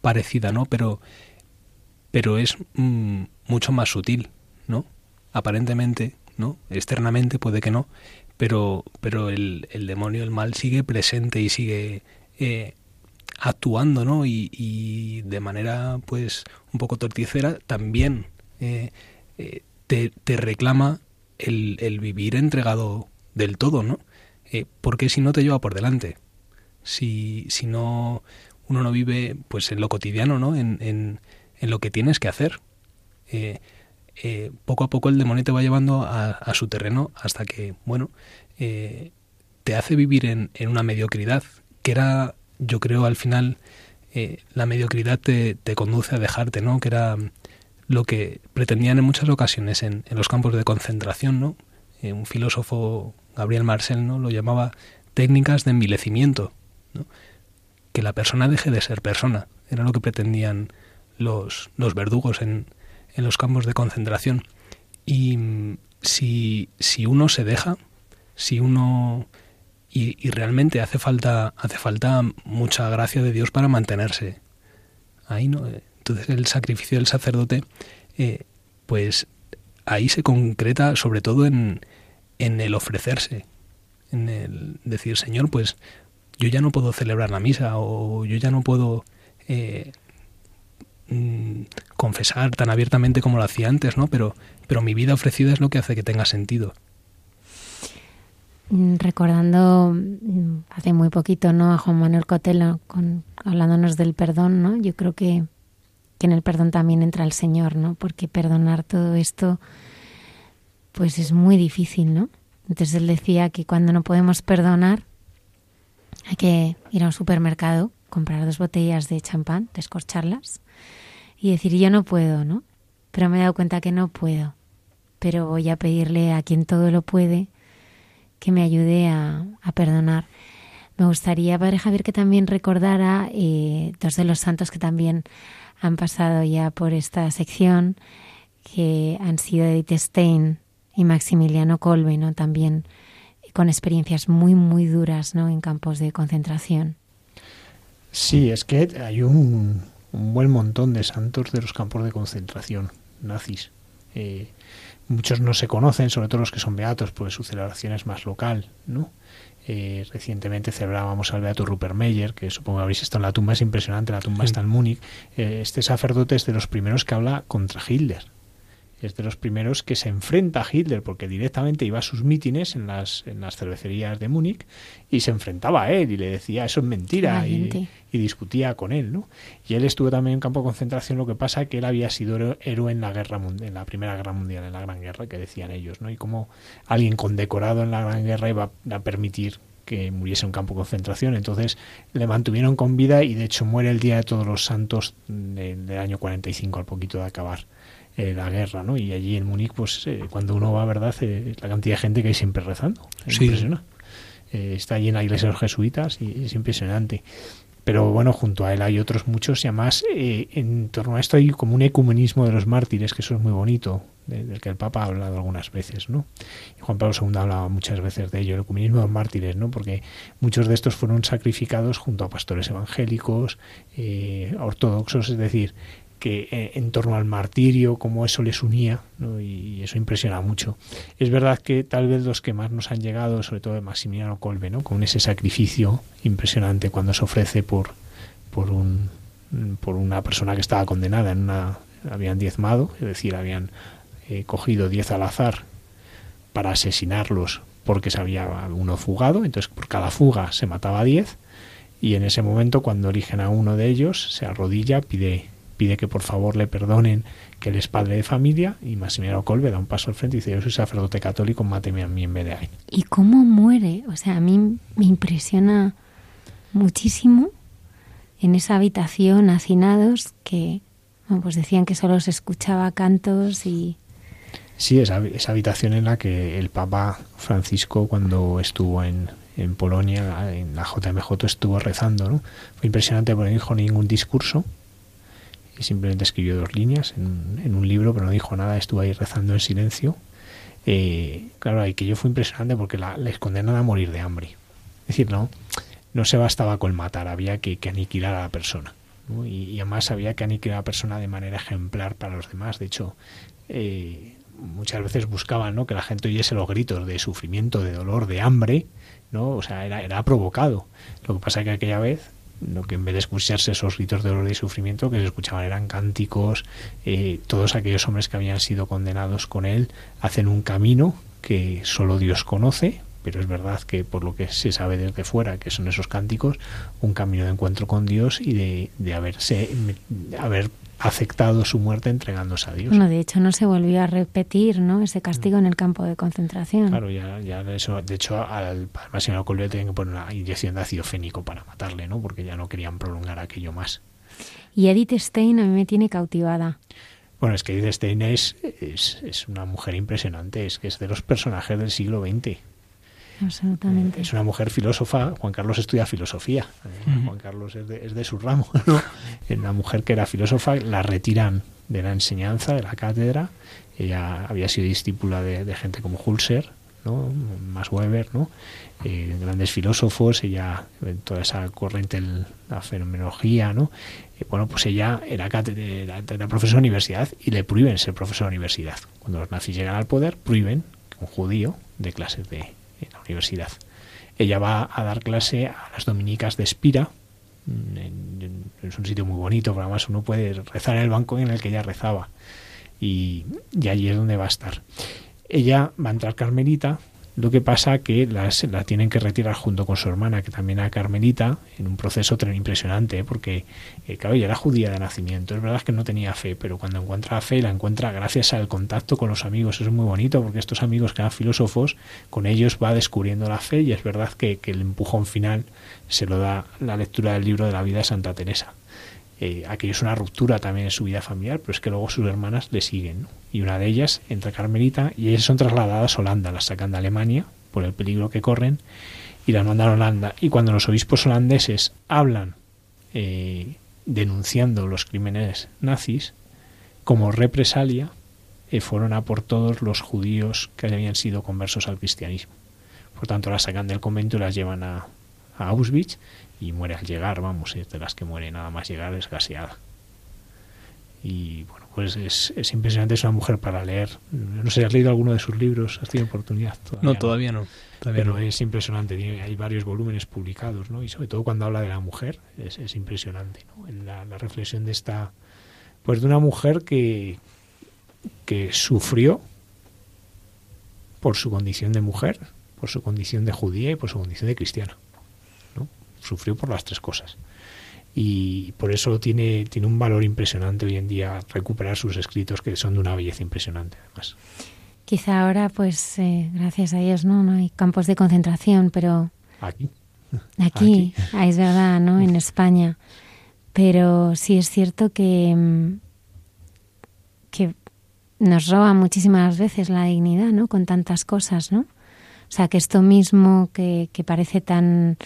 parecida, ¿no? Pero, pero es mm, mucho más sutil, ¿no? Aparentemente, ¿no? Externamente puede que no, pero, pero el, el demonio, el mal sigue presente y sigue eh, actuando, ¿no? Y, de manera, pues, un poco torticera, también eh, eh, te, reclama el, vivir entregado del todo, ¿no? Eh, porque si no te lleva por delante. Si, si no, uno no vive, pues, en lo cotidiano, ¿no? En, en, en lo que tienes que hacer. poco a poco el demonio te va llevando a, a su terreno hasta que, bueno, te hace vivir en, en una mediocridad que era yo creo al final eh, la mediocridad te, te, conduce a dejarte, ¿no? Que era lo que pretendían en muchas ocasiones en, en los campos de concentración, ¿no? Eh, un filósofo, Gabriel Marcel, ¿no? Lo llamaba técnicas de envilecimiento, ¿no? Que la persona deje de ser persona. Era lo que pretendían los, los verdugos en, en los campos de concentración. Y mm, si, si uno se deja, si uno y, realmente hace falta, hace falta mucha gracia de Dios para mantenerse ahí, ¿no? Entonces el sacrificio del sacerdote, eh, pues ahí se concreta sobre todo en, en el ofrecerse, en el decir, Señor, pues yo ya no puedo celebrar la misa o yo ya no puedo eh, mm, confesar tan abiertamente como lo hacía antes, ¿no? Pero, pero mi vida ofrecida es lo que hace que tenga sentido. Mm, recordando mm, hace muy poquito no a Juan Manuel Cotelo con, hablándonos del perdón no yo creo que, que en el perdón también entra el Señor no porque perdonar todo esto pues es muy difícil no entonces él decía que cuando no podemos perdonar hay que ir a un supermercado comprar dos botellas de champán descorcharlas y decir yo no puedo no pero me he dado cuenta que no puedo pero voy a pedirle a quien todo lo puede que me ayude a, perdonar. Me gustaría, Padre Javier, que también recordara eh, dos de los santos que también han pasado ya por esta sección, que han sido Edith Stein y Maximiliano Kolbe, ¿no? También con experiencias muy, muy duras, ¿no? En campos de concentración. Sí, es que hay un, buen montón de santos de los campos de concentración nazis. Eh, muchos no se conocen, sobre todo los que son beatos, porque su celebración es más local, ¿no? Eh, recientemente celebrábamos al Beato Rupert Meyer, que supongo que habréis estado en la tumba, es impresionante, la tumba está en Múnich. Eh, este sacerdote es de los primeros que habla contra Hitler es de los primeros que se enfrenta a Hitler, porque directamente iba a sus mítines en las, en las cervecerías de Múnich y se enfrentaba a él y le decía eso es mentira y, discutía con él, ¿no? Y él estuvo también en campo de concentración, lo que pasa que él había sido héroe en la guerra en la Primera Guerra Mundial, en la Gran Guerra, que decían ellos, ¿no? Y como alguien condecorado en la Gran Guerra iba a permitir que muriese en un campo de concentración. Entonces le mantuvieron con vida y de hecho muere el Día de Todos los Santos del, del año 45, al poquito de acabar eh, la guerra, ¿no? Y allí en Múnich, pues eh, cuando uno va, ¿verdad? Eh, la cantidad de gente que hay siempre rezando. Es impresionante. está allí en la iglesia de los jesuitas y es impresionante. Pero bueno, junto a él hay otros muchos y además en torno a esto hay como un ecumenismo de los mártires, que eso es muy bonito, del que el Papa ha hablado algunas veces, ¿no? Y Juan Pablo II hablaba muchas veces de ello, el ecumenismo de los mártires, ¿no? Porque muchos de estos fueron sacrificados junto a pastores evangélicos, ortodoxos, es decir, que eh, en torno al martirio, cómo eso les unía, y eso impresiona mucho. Es verdad que tal vez los que más nos han llegado, sobre todo de Maximiliano Colbe, ¿no? con ese sacrificio impresionante cuando se ofrece por, por, un, por una persona que estaba condenada, en habían diezmado, es decir, habían eh, cogido diez al azar para asesinarlos porque se había uno fugado, entonces por cada fuga se mataba diez, y en ese momento cuando eligen a uno de ellos se arrodilla, pide pide que por favor le perdonen que él es padre de familia y Maximiliano Colbe da un paso al frente y dice yo soy sacerdote católico, máteme a mí en vez de a él. ¿Y cómo muere? O sea, a mí me impresiona muchísimo en esa habitación hacinados que pues decían que solo se escuchaba cantos y... Sí, esa, esa habitación en la que el Papa Francisco cuando estuvo en, en Polonia, en la JMJ, estuvo rezando. ¿no? Fue impresionante porque no dijo ningún discurso, simplemente escribió dos líneas en, un libro, pero no dijo nada, estuvo ahí rezando en silencio. Eh, claro, y que yo fue impresionante porque la, les condenan a morir de hambre. Es decir, no, no se bastaba con matar, había que, aniquilar a la persona. Y, además había que aniquilar a la persona de manera ejemplar para los demás. De hecho, eh, muchas veces buscaban ¿no? que la gente oyese los gritos de sufrimiento, de dolor, de hambre, ¿no? O sea, era, era provocado. Lo que pasa es que aquella vez lo que en vez de escucharse esos gritos de dolor y sufrimiento que se escuchaban eran cánticos, eh, todos aquellos hombres que habían sido condenados con él hacen un camino que solo Dios conoce, pero es verdad que por lo que se sabe desde fuera, que son esos cánticos, un camino de encuentro con Dios y de, de haberse, haber aceptado su muerte entregándose a Dios. Bueno, de hecho no se volvió a repetir ¿no? ese castigo en el campo de concentración. Claro, ya, ya eso, de hecho al máximo Colbert tenían que poner una inyección de ácido fénico para matarle, ¿no? porque ya no querían prolongar aquello más. Y Edith Stein a mí me tiene cautivada. Bueno, es que Edith Stein es, es, es una mujer impresionante, es que es de los personajes del siglo XX. Absolutamente. Es una mujer filósofa. Juan Carlos estudia filosofía. Eh, Juan Carlos es de, es de su ramo. ¿no? Una mujer que era filósofa, la retiran de la enseñanza, de la cátedra. Ella había sido discípula de, gente como Hulser, ¿no? Max Weber, ¿no? Eh, grandes filósofos, ella, toda esa corriente, la fenomenología, ¿no? Eh, bueno, pues ella era, era, era profesora de universidad y le prohíben ser profesora de universidad. Cuando los nazis llegan al poder, prohíben que un judío de clases de, en la universidad. Ella va a dar clase a las dominicas de Espira, es un sitio muy bonito, pero además uno puede rezar en el banco en el que ella rezaba. Y, y allí es donde va a estar. Ella va a entrar carmelita, lo que pasa que las, la tienen que retirar junto con su hermana, que también era carmelita, en un proceso tan impresionante, porque, eh, claro, ella era judía de nacimiento. Es verdad que no tenía fe, pero cuando encuentra fe, la encuentra gracias al contacto con los amigos. Eso es muy bonito, porque estos amigos que eran filósofos, con ellos va descubriendo la fe, y es verdad que, el empujón final se lo da la lectura del libro de la vida de Santa Teresa. Eh, aquello es una ruptura también en su vida familiar, pero es que luego sus hermanas le siguen. Y una de ellas entra carmelita y ellas son trasladadas a Holanda, las sacan de Alemania por el peligro que corren y las mandan a Holanda. Y cuando los obispos holandeses hablan eh, denunciando los crímenes nazis, como represalia, eh, fueron a por todos los judíos que habían sido conversos al cristianismo. Por tanto, las sacan del convento y las llevan a, a Auschwitz y muere al llegar, vamos, es de las que muere nada más llegar es gaseada. Y bueno, pues es, es impresionante, es una mujer para leer. No sé, ¿has leído alguno de sus libros? ¿Has tenido oportunidad? no, todavía no. pero es impresionante, hay varios volúmenes publicados, ¿no? Y sobre todo cuando habla de la mujer, es, es impresionante, ¿no? En la, la, reflexión de esta, pues de una mujer que, que sufrió por su condición de mujer, por su condición de judía y por su condición de cristiana sufrió por las tres cosas. Y por eso tiene, tiene un valor impresionante hoy en día recuperar sus escritos que son de una belleza impresionante además. Quizá ahora, pues, eh, gracias a Dios, ¿no? No hay campos de concentración, pero... Aquí. Aquí, es verdad, ¿no? En España. Pero sí es cierto que, mm, que nos roba muchísimas veces la dignidad, ¿no? Con tantas cosas, ¿no? O sea, que esto mismo que, que parece tan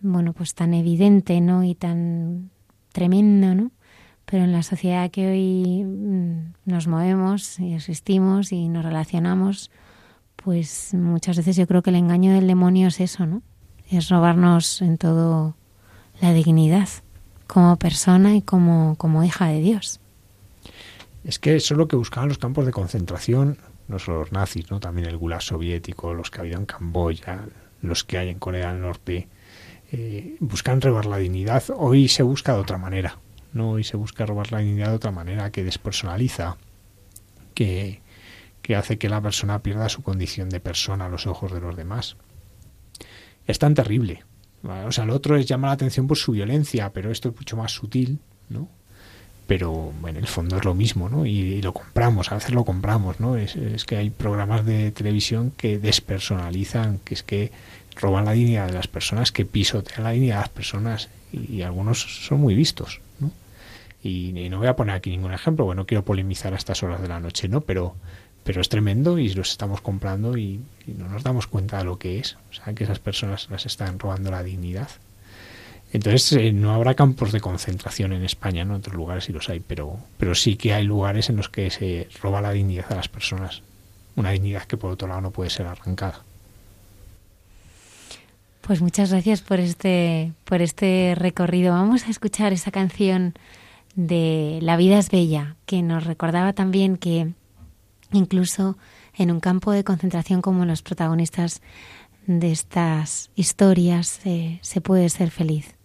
bueno, pues tan evidente, ¿no? Y tan tremendo, ¿no? Pero en la sociedad que hoy mm, nos movemos y existimos y nos relacionamos, pues muchas veces yo creo que el engaño del demonio es eso, ¿no? Es robarnos en todo la dignidad como persona y como, como hija de Dios. Es que eso es lo que buscaban los campos de concentración, no solo los nazis, ¿no? También el gulag soviético, los que ha habido en Camboya, los que hay en Corea del Norte, eh, buscan robar la dignidad. Hoy se busca de otra manera. ¿no? Hoy se busca robar la dignidad de otra manera que despersonaliza, que, que hace que la persona pierda su condición de persona a los ojos de los demás. Es tan terrible. O sea, el otro es llama la atención por su violencia, pero esto es mucho más sutil, ¿no? Pero en el fondo es lo mismo, ¿no? Y, lo compramos, a veces lo compramos, ¿no? Es, es, que hay programas de televisión que despersonalizan, que es que roban la dignidad de las personas, que pisotean la dignidad de las personas y, algunos son muy vistos. ¿no? Y, no voy a poner aquí ningún ejemplo, bueno, no quiero polemizar a estas horas de la noche, ¿no? Pero, pero es tremendo y los estamos comprando y, no nos damos cuenta de lo que es. O sea, que esas personas las están robando la dignidad. Entonces, eh, no habrá campos de concentración en España, ¿no? En otros lugares sí los hay, pero, pero sí que hay lugares en los que se roba la dignidad a las personas. Una dignidad que por otro lado no puede ser arrancada. Pues muchas gracias por este, por este recorrido. Vamos a escuchar esa canción de La vida es bella, que nos recordaba también que incluso en un campo de concentración como los protagonistas de estas historias eh, se puede ser feliz.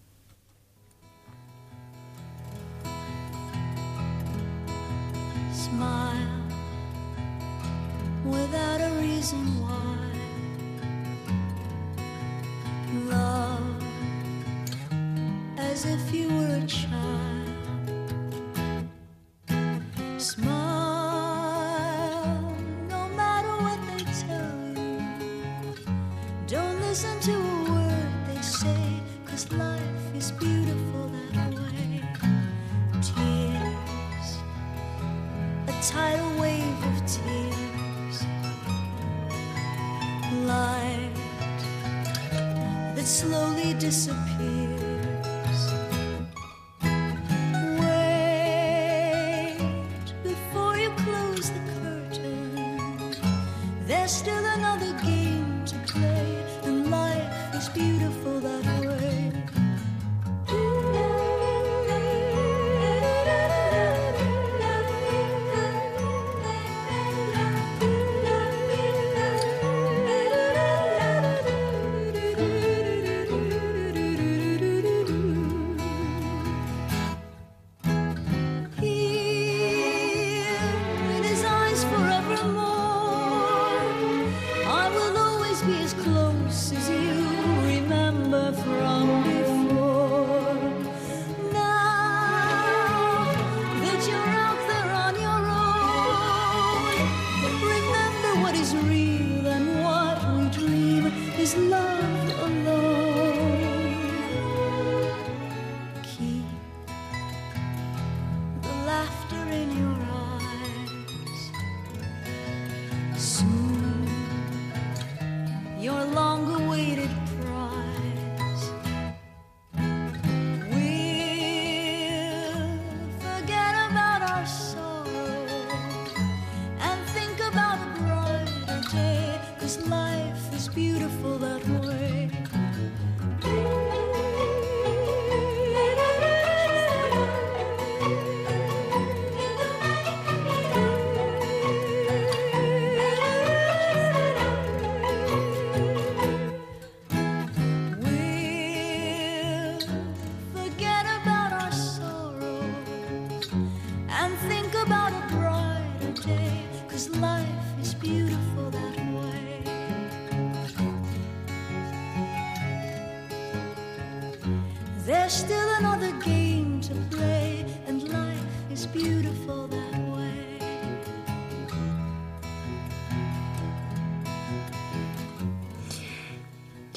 love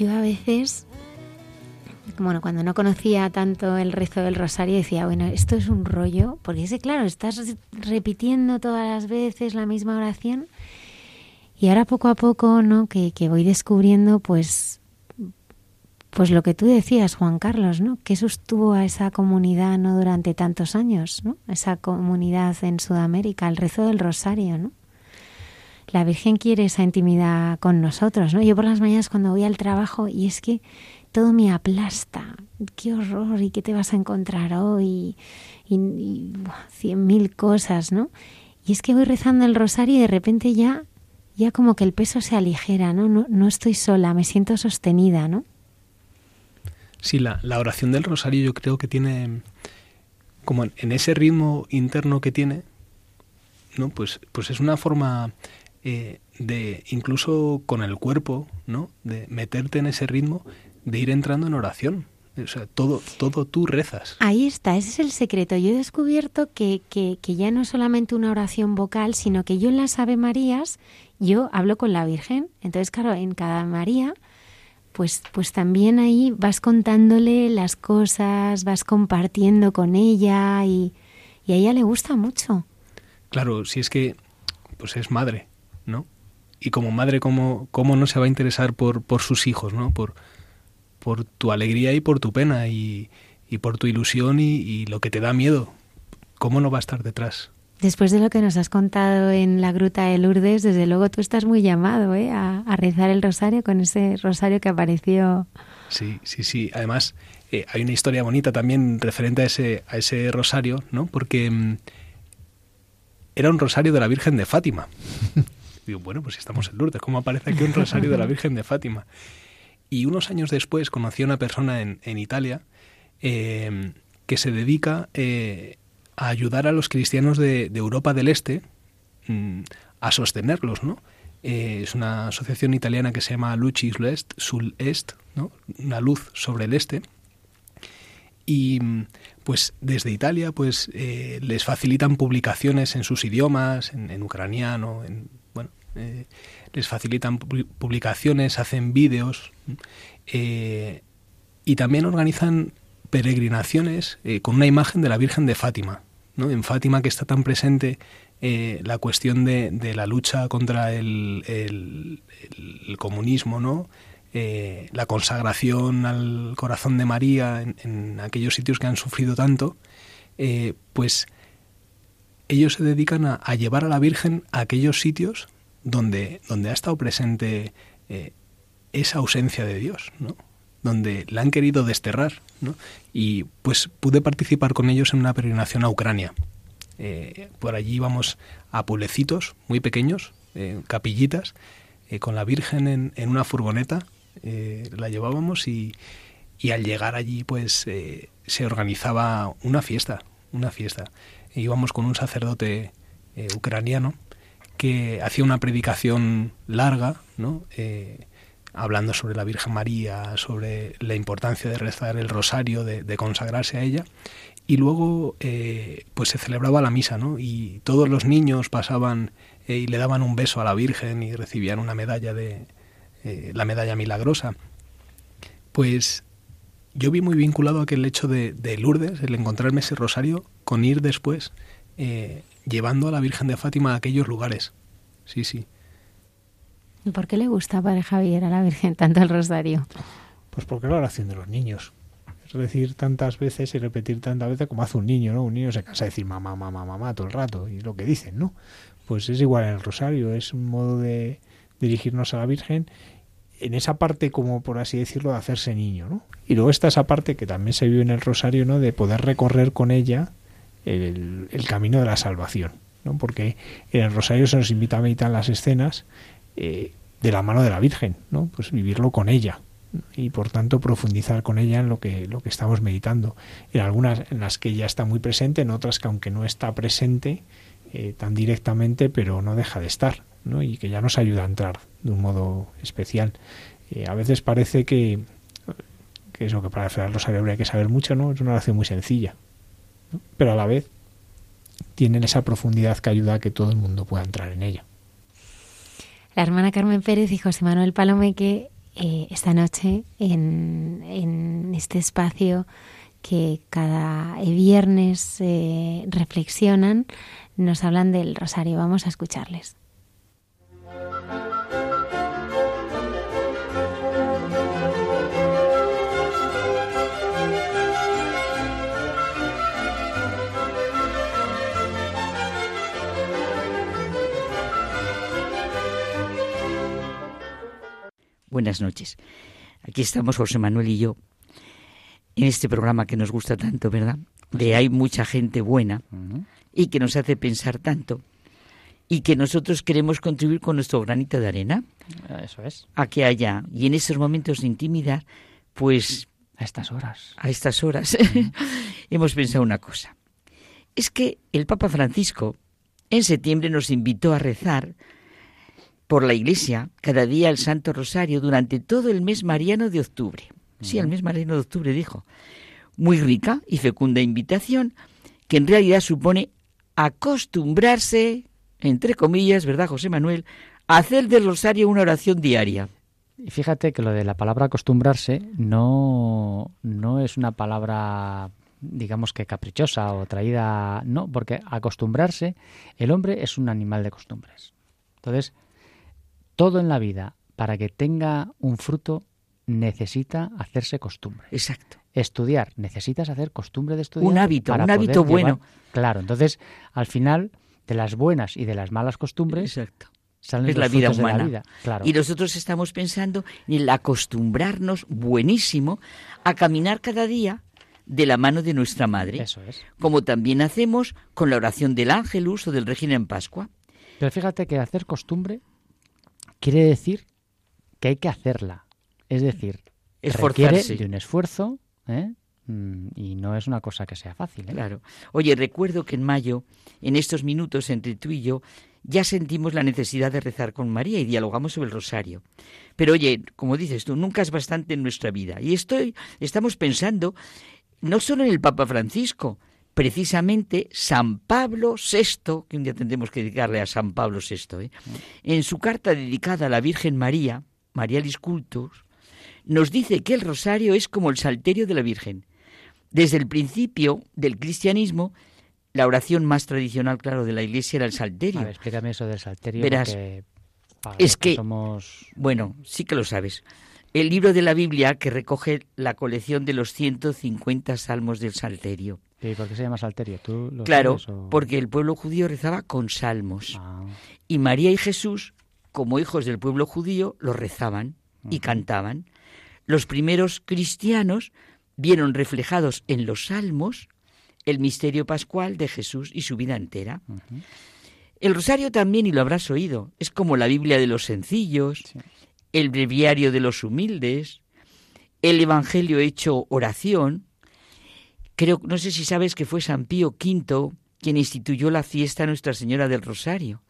Yo a veces, bueno, cuando no conocía tanto el rezo del rosario, decía, bueno, esto es un rollo, porque es que, claro, estás repitiendo todas las veces la misma oración. Y ahora poco a poco, ¿no? Que, que voy descubriendo, pues, pues lo que tú decías, Juan Carlos, ¿no? Que sostuvo a esa comunidad, ¿no? Durante tantos años, ¿no? Esa comunidad en Sudamérica, el rezo del rosario, ¿no? La Virgen quiere esa intimidad con nosotros, ¿no? Yo por las mañanas cuando voy al trabajo y es que todo me aplasta, qué horror y qué te vas a encontrar hoy y, cien mil cosas, ¿no? Y es que voy rezando el rosario y de repente ya, ya como que el peso se aligera, ¿no? No, no estoy sola, me siento sostenida, ¿no? Sí, la, la oración del rosario yo creo que tiene, como en, en ese ritmo interno que tiene, ¿no? Pues, pues es una forma eh, de incluso con el cuerpo, ¿no? De meterte en ese ritmo, de ir entrando en oración. O sea, todo, todo tú rezas. Ahí está, ese es el secreto. Yo he descubierto que, que, que ya no es solamente una oración vocal, sino que yo en las Ave Marías, yo hablo con la Virgen. Entonces, claro, en cada María, pues, pues también ahí vas contándole las cosas, vas compartiendo con ella y, y a ella le gusta mucho. Claro, si es que pues es madre, ¿no? Y como madre, ¿cómo, cómo no se va a interesar por, por sus hijos, ¿no? Por, por tu alegría y por tu pena y, y por tu ilusión y, y lo que te da miedo. ¿Cómo no va a estar detrás? Después de lo que nos has contado en la Gruta de Lourdes, desde luego tú estás muy llamado ¿eh? a, a rezar el rosario con ese rosario que apareció. Sí, sí, sí. Además, eh, hay una historia bonita también referente a ese, a ese rosario, ¿no? Porque mm, era un rosario de la Virgen de Fátima. Digo, bueno, pues si estamos en Lourdes, ¿cómo aparece aquí un rosario de la Virgen de Fátima? Y unos años después conocí a una persona en, en Italia eh, que se dedica eh, a ayudar a los cristianos de, de Europa del Este mm, a sostenerlos, ¿no? Eh, es una asociación italiana que se llama Lucis Est, Sul Est, ¿no? Una luz sobre el este. Y mm, pues desde Italia pues eh, les facilitan publicaciones en sus idiomas, en, en ucraniano, en eh, les facilitan pu- publicaciones, hacen vídeos eh, y también organizan peregrinaciones eh, con una imagen de la Virgen de Fátima. ¿no? En Fátima que está tan presente la cuestión de, la lucha contra el, comunismo, ¿no? La consagración al corazón de María en, aquellos sitios que han sufrido tanto, pues ellos se dedican a llevar a la Virgen a aquellos sitios donde, donde ha estado presente eh, esa ausencia de Dios, ¿no? donde la han querido desterrar. ¿no? Y pues pude participar con ellos en una peregrinación a Ucrania. Eh, por allí íbamos a pueblecitos muy pequeños, eh, capillitas, con la Virgen en, en una furgoneta, la llevábamos y, y al llegar allí pues se organizaba una fiesta, una fiesta. E íbamos con un sacerdote ucraniano que hacía una predicación larga, ¿no? Eh, hablando sobre la Virgen María, sobre la importancia de rezar el rosario, de, consagrarse a ella, y luego eh, pues se celebraba la misa, ¿no? Y todos los niños pasaban eh, y le daban un beso a la Virgen y recibían una medalla de la medalla milagrosa. Pues yo vi muy vinculado aquel hecho de, de Lourdes, el encontrarme ese rosario, con ir después llevando a la Virgen de Fátima a aquellos lugares. Sí, sí. ¿Y ¿Por qué le gusta, Padre Javier, a la Virgen tanto el rosario? Pues porque es la oración de los niños. Es decir tantas veces y repetir tantas veces como hace un niño, ¿no? Un niño se cansa de decir mamá, mamá, mamá todo el rato, y es lo que dicen, ¿no? Pues es igual en el rosario, es un modo de dirigirnos a la Virgen en esa parte, como por así decirlo, de hacerse niño, ¿no? Y luego está esa parte que también se vive en el rosario, ¿no? De poder recorrer con ella el, camino de la salvación, ¿no? Porque en el rosario se nos invita a meditar las escenas eh, de la mano de la Virgen, ¿no? Pues vivirlo con ella y por tanto profundizar con ella en lo que lo que estamos meditando. En algunas en las que ella está muy presente, en otras que aunque no está presente eh, tan directamente, pero no deja de estar, ¿no? Y que ya nos ayuda a entrar de un modo especial. Eh, a veces parece que que eso que para rezar el rosario habría que saber mucho, ¿no? Es una oración muy sencilla, pero a la vez tienen esa profundidad que ayuda a que todo el mundo pueda entrar en ella. La hermana Carmen Pérez y José Manuel Palomeque eh, esta noche en, en este espacio que cada viernes eh, reflexionan, nos hablan del rosario. Vamos a escucharles. Buenas noches. Aquí estamos José Manuel y yo en este programa que nos gusta tanto, ¿verdad? De hay mucha gente buena y que nos hace pensar tanto y que nosotros queremos contribuir con nuestro granito de arena Eso es. a que haya y en esos momentos de intimidad, pues A estas horas. a estas horas hemos pensado una cosa. Es que el Papa Francisco en septiembre nos invitó a rezar por la Iglesia cada día el Santo Rosario durante todo el mes mariano de octubre. Sí, el mes mariano de octubre dijo. Muy rica y fecunda invitación que en realidad supone acostumbrarse, entre comillas, ¿verdad, José Manuel?, a hacer del rosario una oración diaria. Y fíjate que lo de la palabra acostumbrarse no, no es una palabra, digamos que caprichosa o traída. No, porque acostumbrarse, el hombre es un animal de costumbres. Entonces, todo en la vida, para que tenga un fruto, necesita hacerse costumbre. Exacto. Estudiar, necesitas hacer costumbre de estudiar. Un hábito, para un poder hábito llevar- bueno. Claro, entonces, al final, de las buenas y de las malas costumbres, Exacto. salen es la vida humana. vida. Claro. Y nosotros estamos pensando en el acostumbrarnos buenísimo a caminar cada día de la mano de nuestra madre, Eso es. como también hacemos con la oración del Ángelus o del Regina en Pascua. Pero fíjate que hacer costumbre quiere decir que hay que hacerla. Es decir, requiere de un esfuerzo ¿eh? Mm, y no es una cosa que sea fácil. ¿eh? Claro. Oye, recuerdo que en mayo, en estos minutos entre tú y yo, ya sentimos la necesidad de rezar con María y dialogamos sobre el rosario. Pero oye, como dices tú, nunca es bastante en nuestra vida. Y estoy, estamos pensando no solo en el Papa Francisco, precisamente San Pablo VI, que un día tendremos que dedicarle a San Pablo VI, ¿eh? en su carta dedicada a la Virgen María, Marialis Cultus, nos dice que el rosario es como el salterio de la Virgen. Desde el principio del cristianismo, la oración más tradicional, claro, de la Iglesia era el salterio. A ver, explícame eso del salterio. Verás, porque es que- somos... Bueno, sí que lo sabes. El libro de la Biblia que recoge la colección de los 150 salmos del Salterio. ¿Y por qué se llama salterio? ¿Tú lo Claro, sabes o- porque el pueblo judío rezaba con salmos. Ah, Y María y Jesús, como hijos del pueblo judío, los rezaban y cantaban. Los primeros cristianos vieron reflejados en los salmos el misterio pascual de Jesús y su vida entera. El rosario también, y lo habrás oído, es como la Biblia de los sencillos, Sí. el breviario de los humildes, el Evangelio hecho oración. Creo, no sé si sabes que fue San Pío V quien instituyó la fiesta Nuestra Señora del Rosario,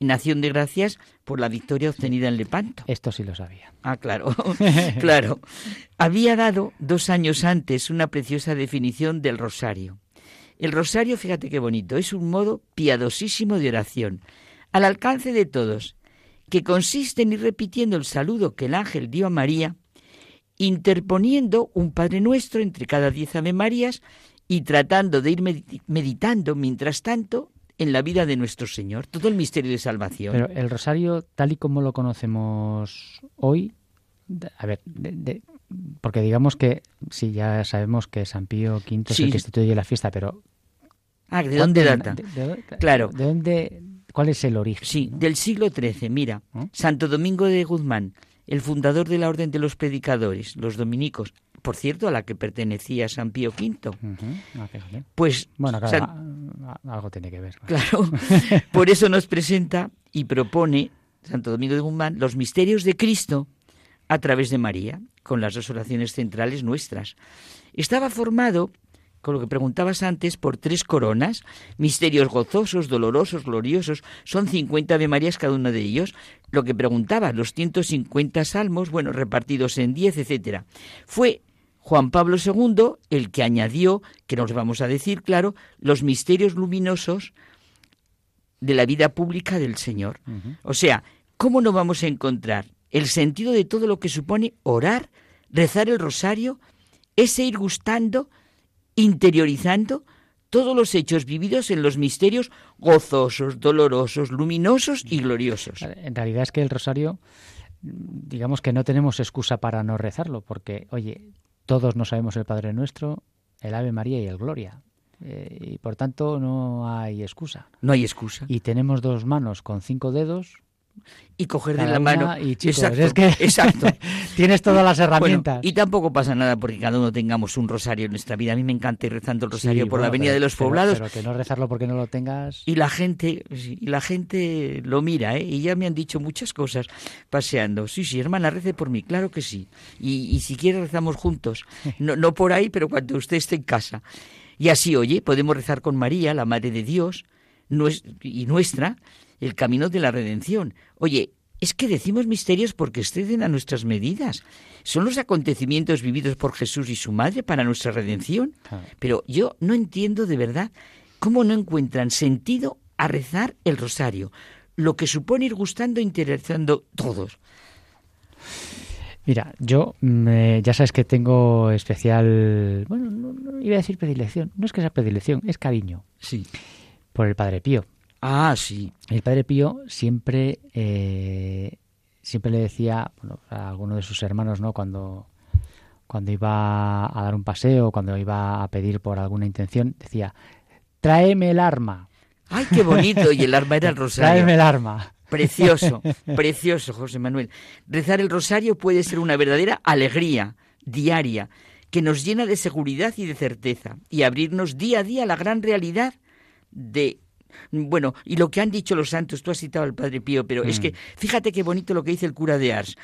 en acción de gracias por la victoria obtenida en Lepanto. esto sí lo sabía. Ah, claro, claro. Había dado dos años antes una preciosa definición del rosario. El rosario, fíjate qué bonito, es un modo piadosísimo de oración, al alcance de todos, que consiste en ir repitiendo el saludo que el ángel dio a María, interponiendo un Padre Nuestro entre cada diez Ave Marías y tratando de ir medit- meditando, mientras tanto, en la vida de nuestro Señor, todo el misterio de salvación. Pero el rosario, tal y como lo conocemos hoy, a ver, de- de- porque digamos que sí, ya sabemos que San Pío V es Sí. el que instituye la fiesta, pero ah, ¿de dónde ¿cuándo- data? de- Claro. ¿De dónde? ¿Cuál es el origen? Sí, no? del siglo XIII. Mira. Santo Domingo de Guzmán, el fundador de la Orden de los Predicadores, los dominicos, por cierto, a la que pertenecía San Pío V. Ah. Pues, Bueno, claro, San- a- a- algo tiene que ver. claro, por eso nos presenta y propone Santo Domingo de Guzmán los misterios de Cristo a través de María, con las dos oraciones centrales nuestras. Estaba formado, con lo que preguntabas antes, por tres coronas, misterios gozosos, dolorosos, gloriosos. Son 50 Ave Marías cada uno de ellos. Lo que preguntaba, los 150 salmos, bueno, repartidos en 10, etcétera. Fue Juan Pablo II el que añadió, que nos vamos a decir, claro, los misterios luminosos de la vida pública del Señor. O sea, ¿cómo no vamos a encontrar el sentido de todo lo que supone orar, rezar el rosario, ese ir gustando, interiorizando todos los hechos vividos en los misterios gozosos, dolorosos, luminosos y gloriosos? En realidad es que el rosario, digamos que no tenemos excusa para no rezarlo, porque, oye, todos no sabemos el Padre Nuestro, el Ave María y el Gloria. Eh, y por tanto no hay excusa. No hay excusa. Y tenemos dos manos con cinco dedos. Y coger de la mano. y chicos, exacto, es que exacto. tienes todas las Bueno, herramientas. y tampoco pasa nada porque cada uno tengamos un rosario en nuestra vida. A mí me encanta ir rezando el rosario Sí, por la avenida pero- de los poblados. Pero, que no rezarlo porque no lo tengas. Y la gente, y la gente lo mira, ¿eh? Y ya me han dicho muchas cosas paseando. Sí, sí, hermana, rece por mí, claro que sí. Y, y si quiere rezamos juntos. No, no por ahí, pero cuando usted esté en casa. Y así, oye, podemos rezar con María, la Madre de Dios, y nuestra, el camino de la redención. Oye, es que decimos misterios porque exceden a nuestras medidas. Son los acontecimientos vividos por Jesús y su Madre para nuestra redención. Ah. Pero yo no entiendo de verdad cómo no encuentran sentido a rezar el rosario, lo que supone ir gustando e interesando todos. Mira, yo mm, ya sabes que tengo especial, bueno, no, no iba a decir predilección, no es que sea predilección, es cariño Sí. por el Padre Pío. Ah, sí. El Padre Pío siempre, eh, siempre le decía bueno, a alguno de sus hermanos, ¿no? Cuando, cuando iba a dar un paseo, cuando iba a pedir por alguna intención, decía, tráeme el arma, Ay, qué bonito. Y el arma era el rosario. tráeme el arma. Precioso, precioso, José Manuel. Rezar el rosario puede ser una verdadera alegría diaria que nos llena de seguridad y de certeza y abrirnos día a día a la gran realidad de bueno, y lo que han dicho los santos, tú has citado al Padre Pío, pero es Mm. que fíjate qué bonito lo que dice el cura de Ars,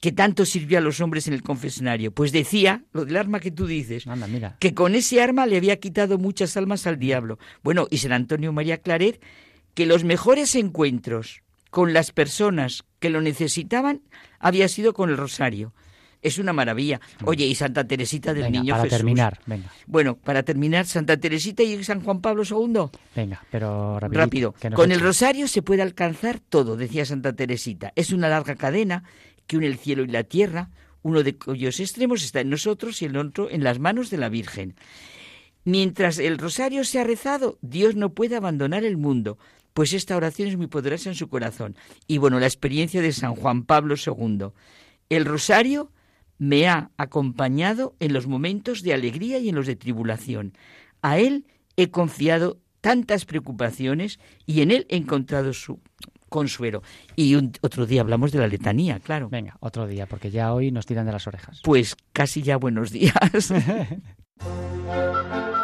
que tanto sirvió a los hombres en el confesionario. Pues decía, lo del arma que tú dices, Anda, mira. que con ese arma le había quitado muchas almas al diablo. Bueno, y San Antonio María Claret, que los mejores encuentros con las personas que lo necesitaban había sido con el rosario. Es una maravilla. Oye, y Santa Teresita del Venga, Niño para Jesús. terminar, venga, Bueno, para terminar, Santa Teresita y San Juan Pablo II. venga, pero rapidito, Rápido. Con el rosario se puede alcanzar todo, decía Santa Teresita. Es una larga cadena que une el cielo y la tierra, uno de cuyos extremos está en nosotros y el otro en las manos de la Virgen. Mientras el rosario sea rezado, Dios no puede abandonar el mundo, pues esta oración es muy poderosa en su corazón. Y bueno, la experiencia de San Juan Pablo II. El rosario me ha acompañado en los momentos de alegría y en los de tribulación. A él he confiado tantas preocupaciones y en él he encontrado su consuelo. Y un- otro día hablamos de la letanía, claro. Venga, otro día, porque ya hoy nos tiran de las orejas. Pues casi ya buenos días.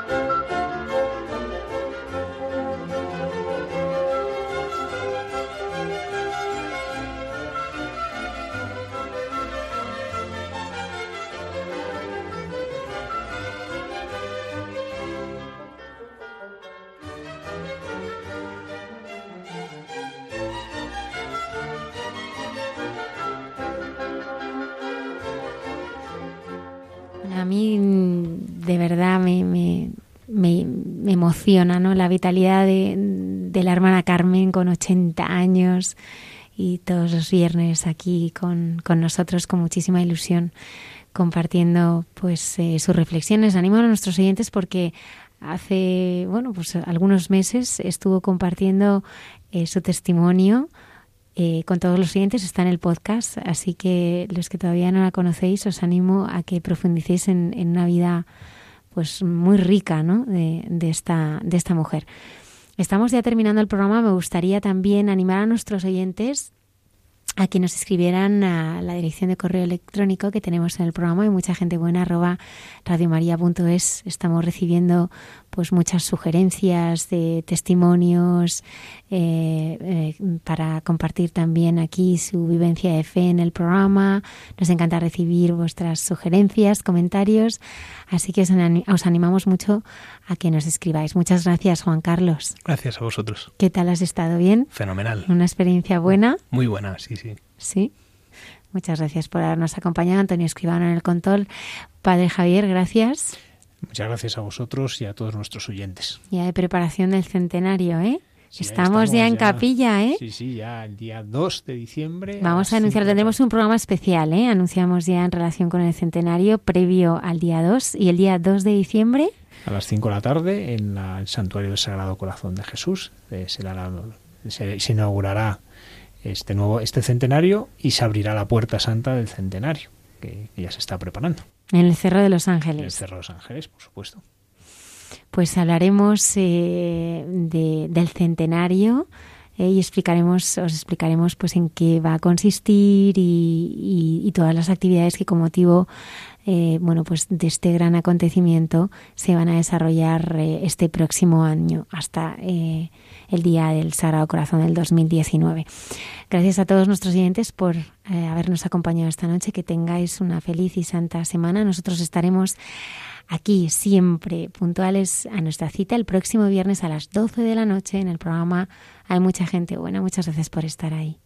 mí de verdad me, me, me- me emociona ¿no? la vitalidad de, de la hermana Carmen con 80 años y todos los viernes aquí con, con nosotros con muchísima ilusión compartiendo pues eh, sus reflexiones. Animo a nuestros oyentes porque hace bueno pues algunos meses estuvo compartiendo eh, su testimonio eh, con todos los oyentes está en el podcast, así que los que todavía no la conocéis os animo a que profundicéis en, en una vida pues muy rica ¿no? de, de esta, de esta mujer. Estamos ya terminando el programa, me gustaría también animar a nuestros oyentes a que nos escribieran a la dirección de correo electrónico que tenemos en el programa hay mucha gente buena arroba radiomaria.es estamos recibiendo pues muchas sugerencias de testimonios eh, eh, para compartir también aquí su vivencia de fe en el programa nos encanta recibir vuestras sugerencias comentarios así que os, os animamos mucho a que nos escribáis muchas gracias Juan Carlos Gracias a vosotros. ¿qué tal has estado bien? Fenomenal. una experiencia buena Muy buena, sí, sí. Sí. Muchas gracias por habernos acompañado, Antonio Escribano en el control. Padre Javier, gracias. Muchas gracias a vosotros y a todos nuestros oyentes. Ya de preparación del centenario, ¿eh? Sí, ahí estamos, ya en capilla, ¿eh? Sí, sí, ya el día 2 de diciembre. Vamos a anunciar, tendremos un programa especial, ¿eh? Anunciamos ya en relación con el centenario previo al día 2 y el día 2 de diciembre. A las 5 de la tarde en la- el Santuario del Sagrado Corazón de Jesús. eh, será la- se, se inaugurará este nuevo este centenario y se abrirá la puerta santa del centenario, que, que ya se está preparando. En el Cerro de los En el Ángeles. Cerro de los Ángeles, por supuesto. Pues hablaremos eh, de- del centenario eh, y explicaremos, os explicaremos pues en qué va a consistir y, y- y todas las actividades que con motivo eh, bueno pues de este gran acontecimiento se van a desarrollar eh, este próximo año hasta eh, el día del Sagrado Corazón del 2019. Gracias a todos nuestros oyentes por eh, habernos acompañado esta noche. Que tengáis una feliz y santa semana. Nosotros estaremos aquí siempre puntuales a nuestra cita el próximo viernes a las 12 de la noche en el programa Hay mucha gente buena. Muchas gracias por estar ahí.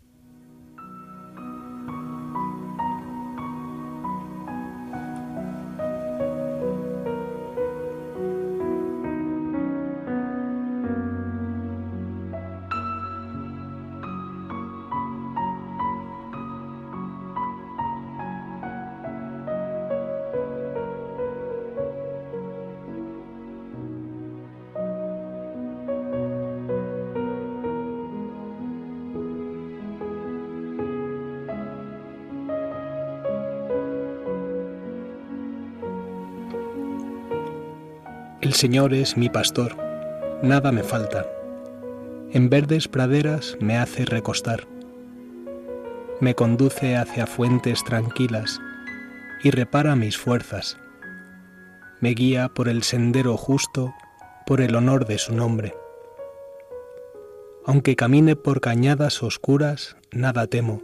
Señor es mi pastor, nada me falta. En verdes praderas me hace recostar. Me conduce hacia fuentes tranquilas y repara mis fuerzas. Me guía por el sendero justo, por el honor de su nombre. Aunque camine por cañadas oscuras, nada temo,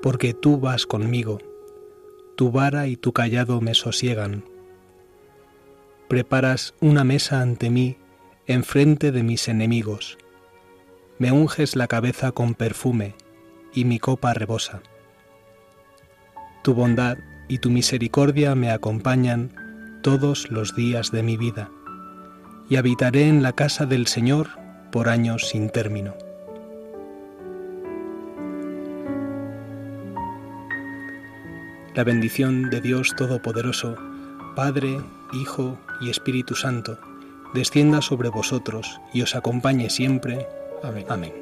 porque tú vas conmigo. Tu vara y tu callado me sosiegan preparas una mesa ante mí enfrente de mis enemigos. Me unges la cabeza con perfume y mi copa rebosa. Tu bondad y tu misericordia me acompañan todos los días de mi vida, y habitaré en la casa del Señor por años sin término. La bendición de Dios Todopoderoso, Padre, Hijo y Espíritu Santo, descienda sobre vosotros y os acompañe siempre. Amén. Amén.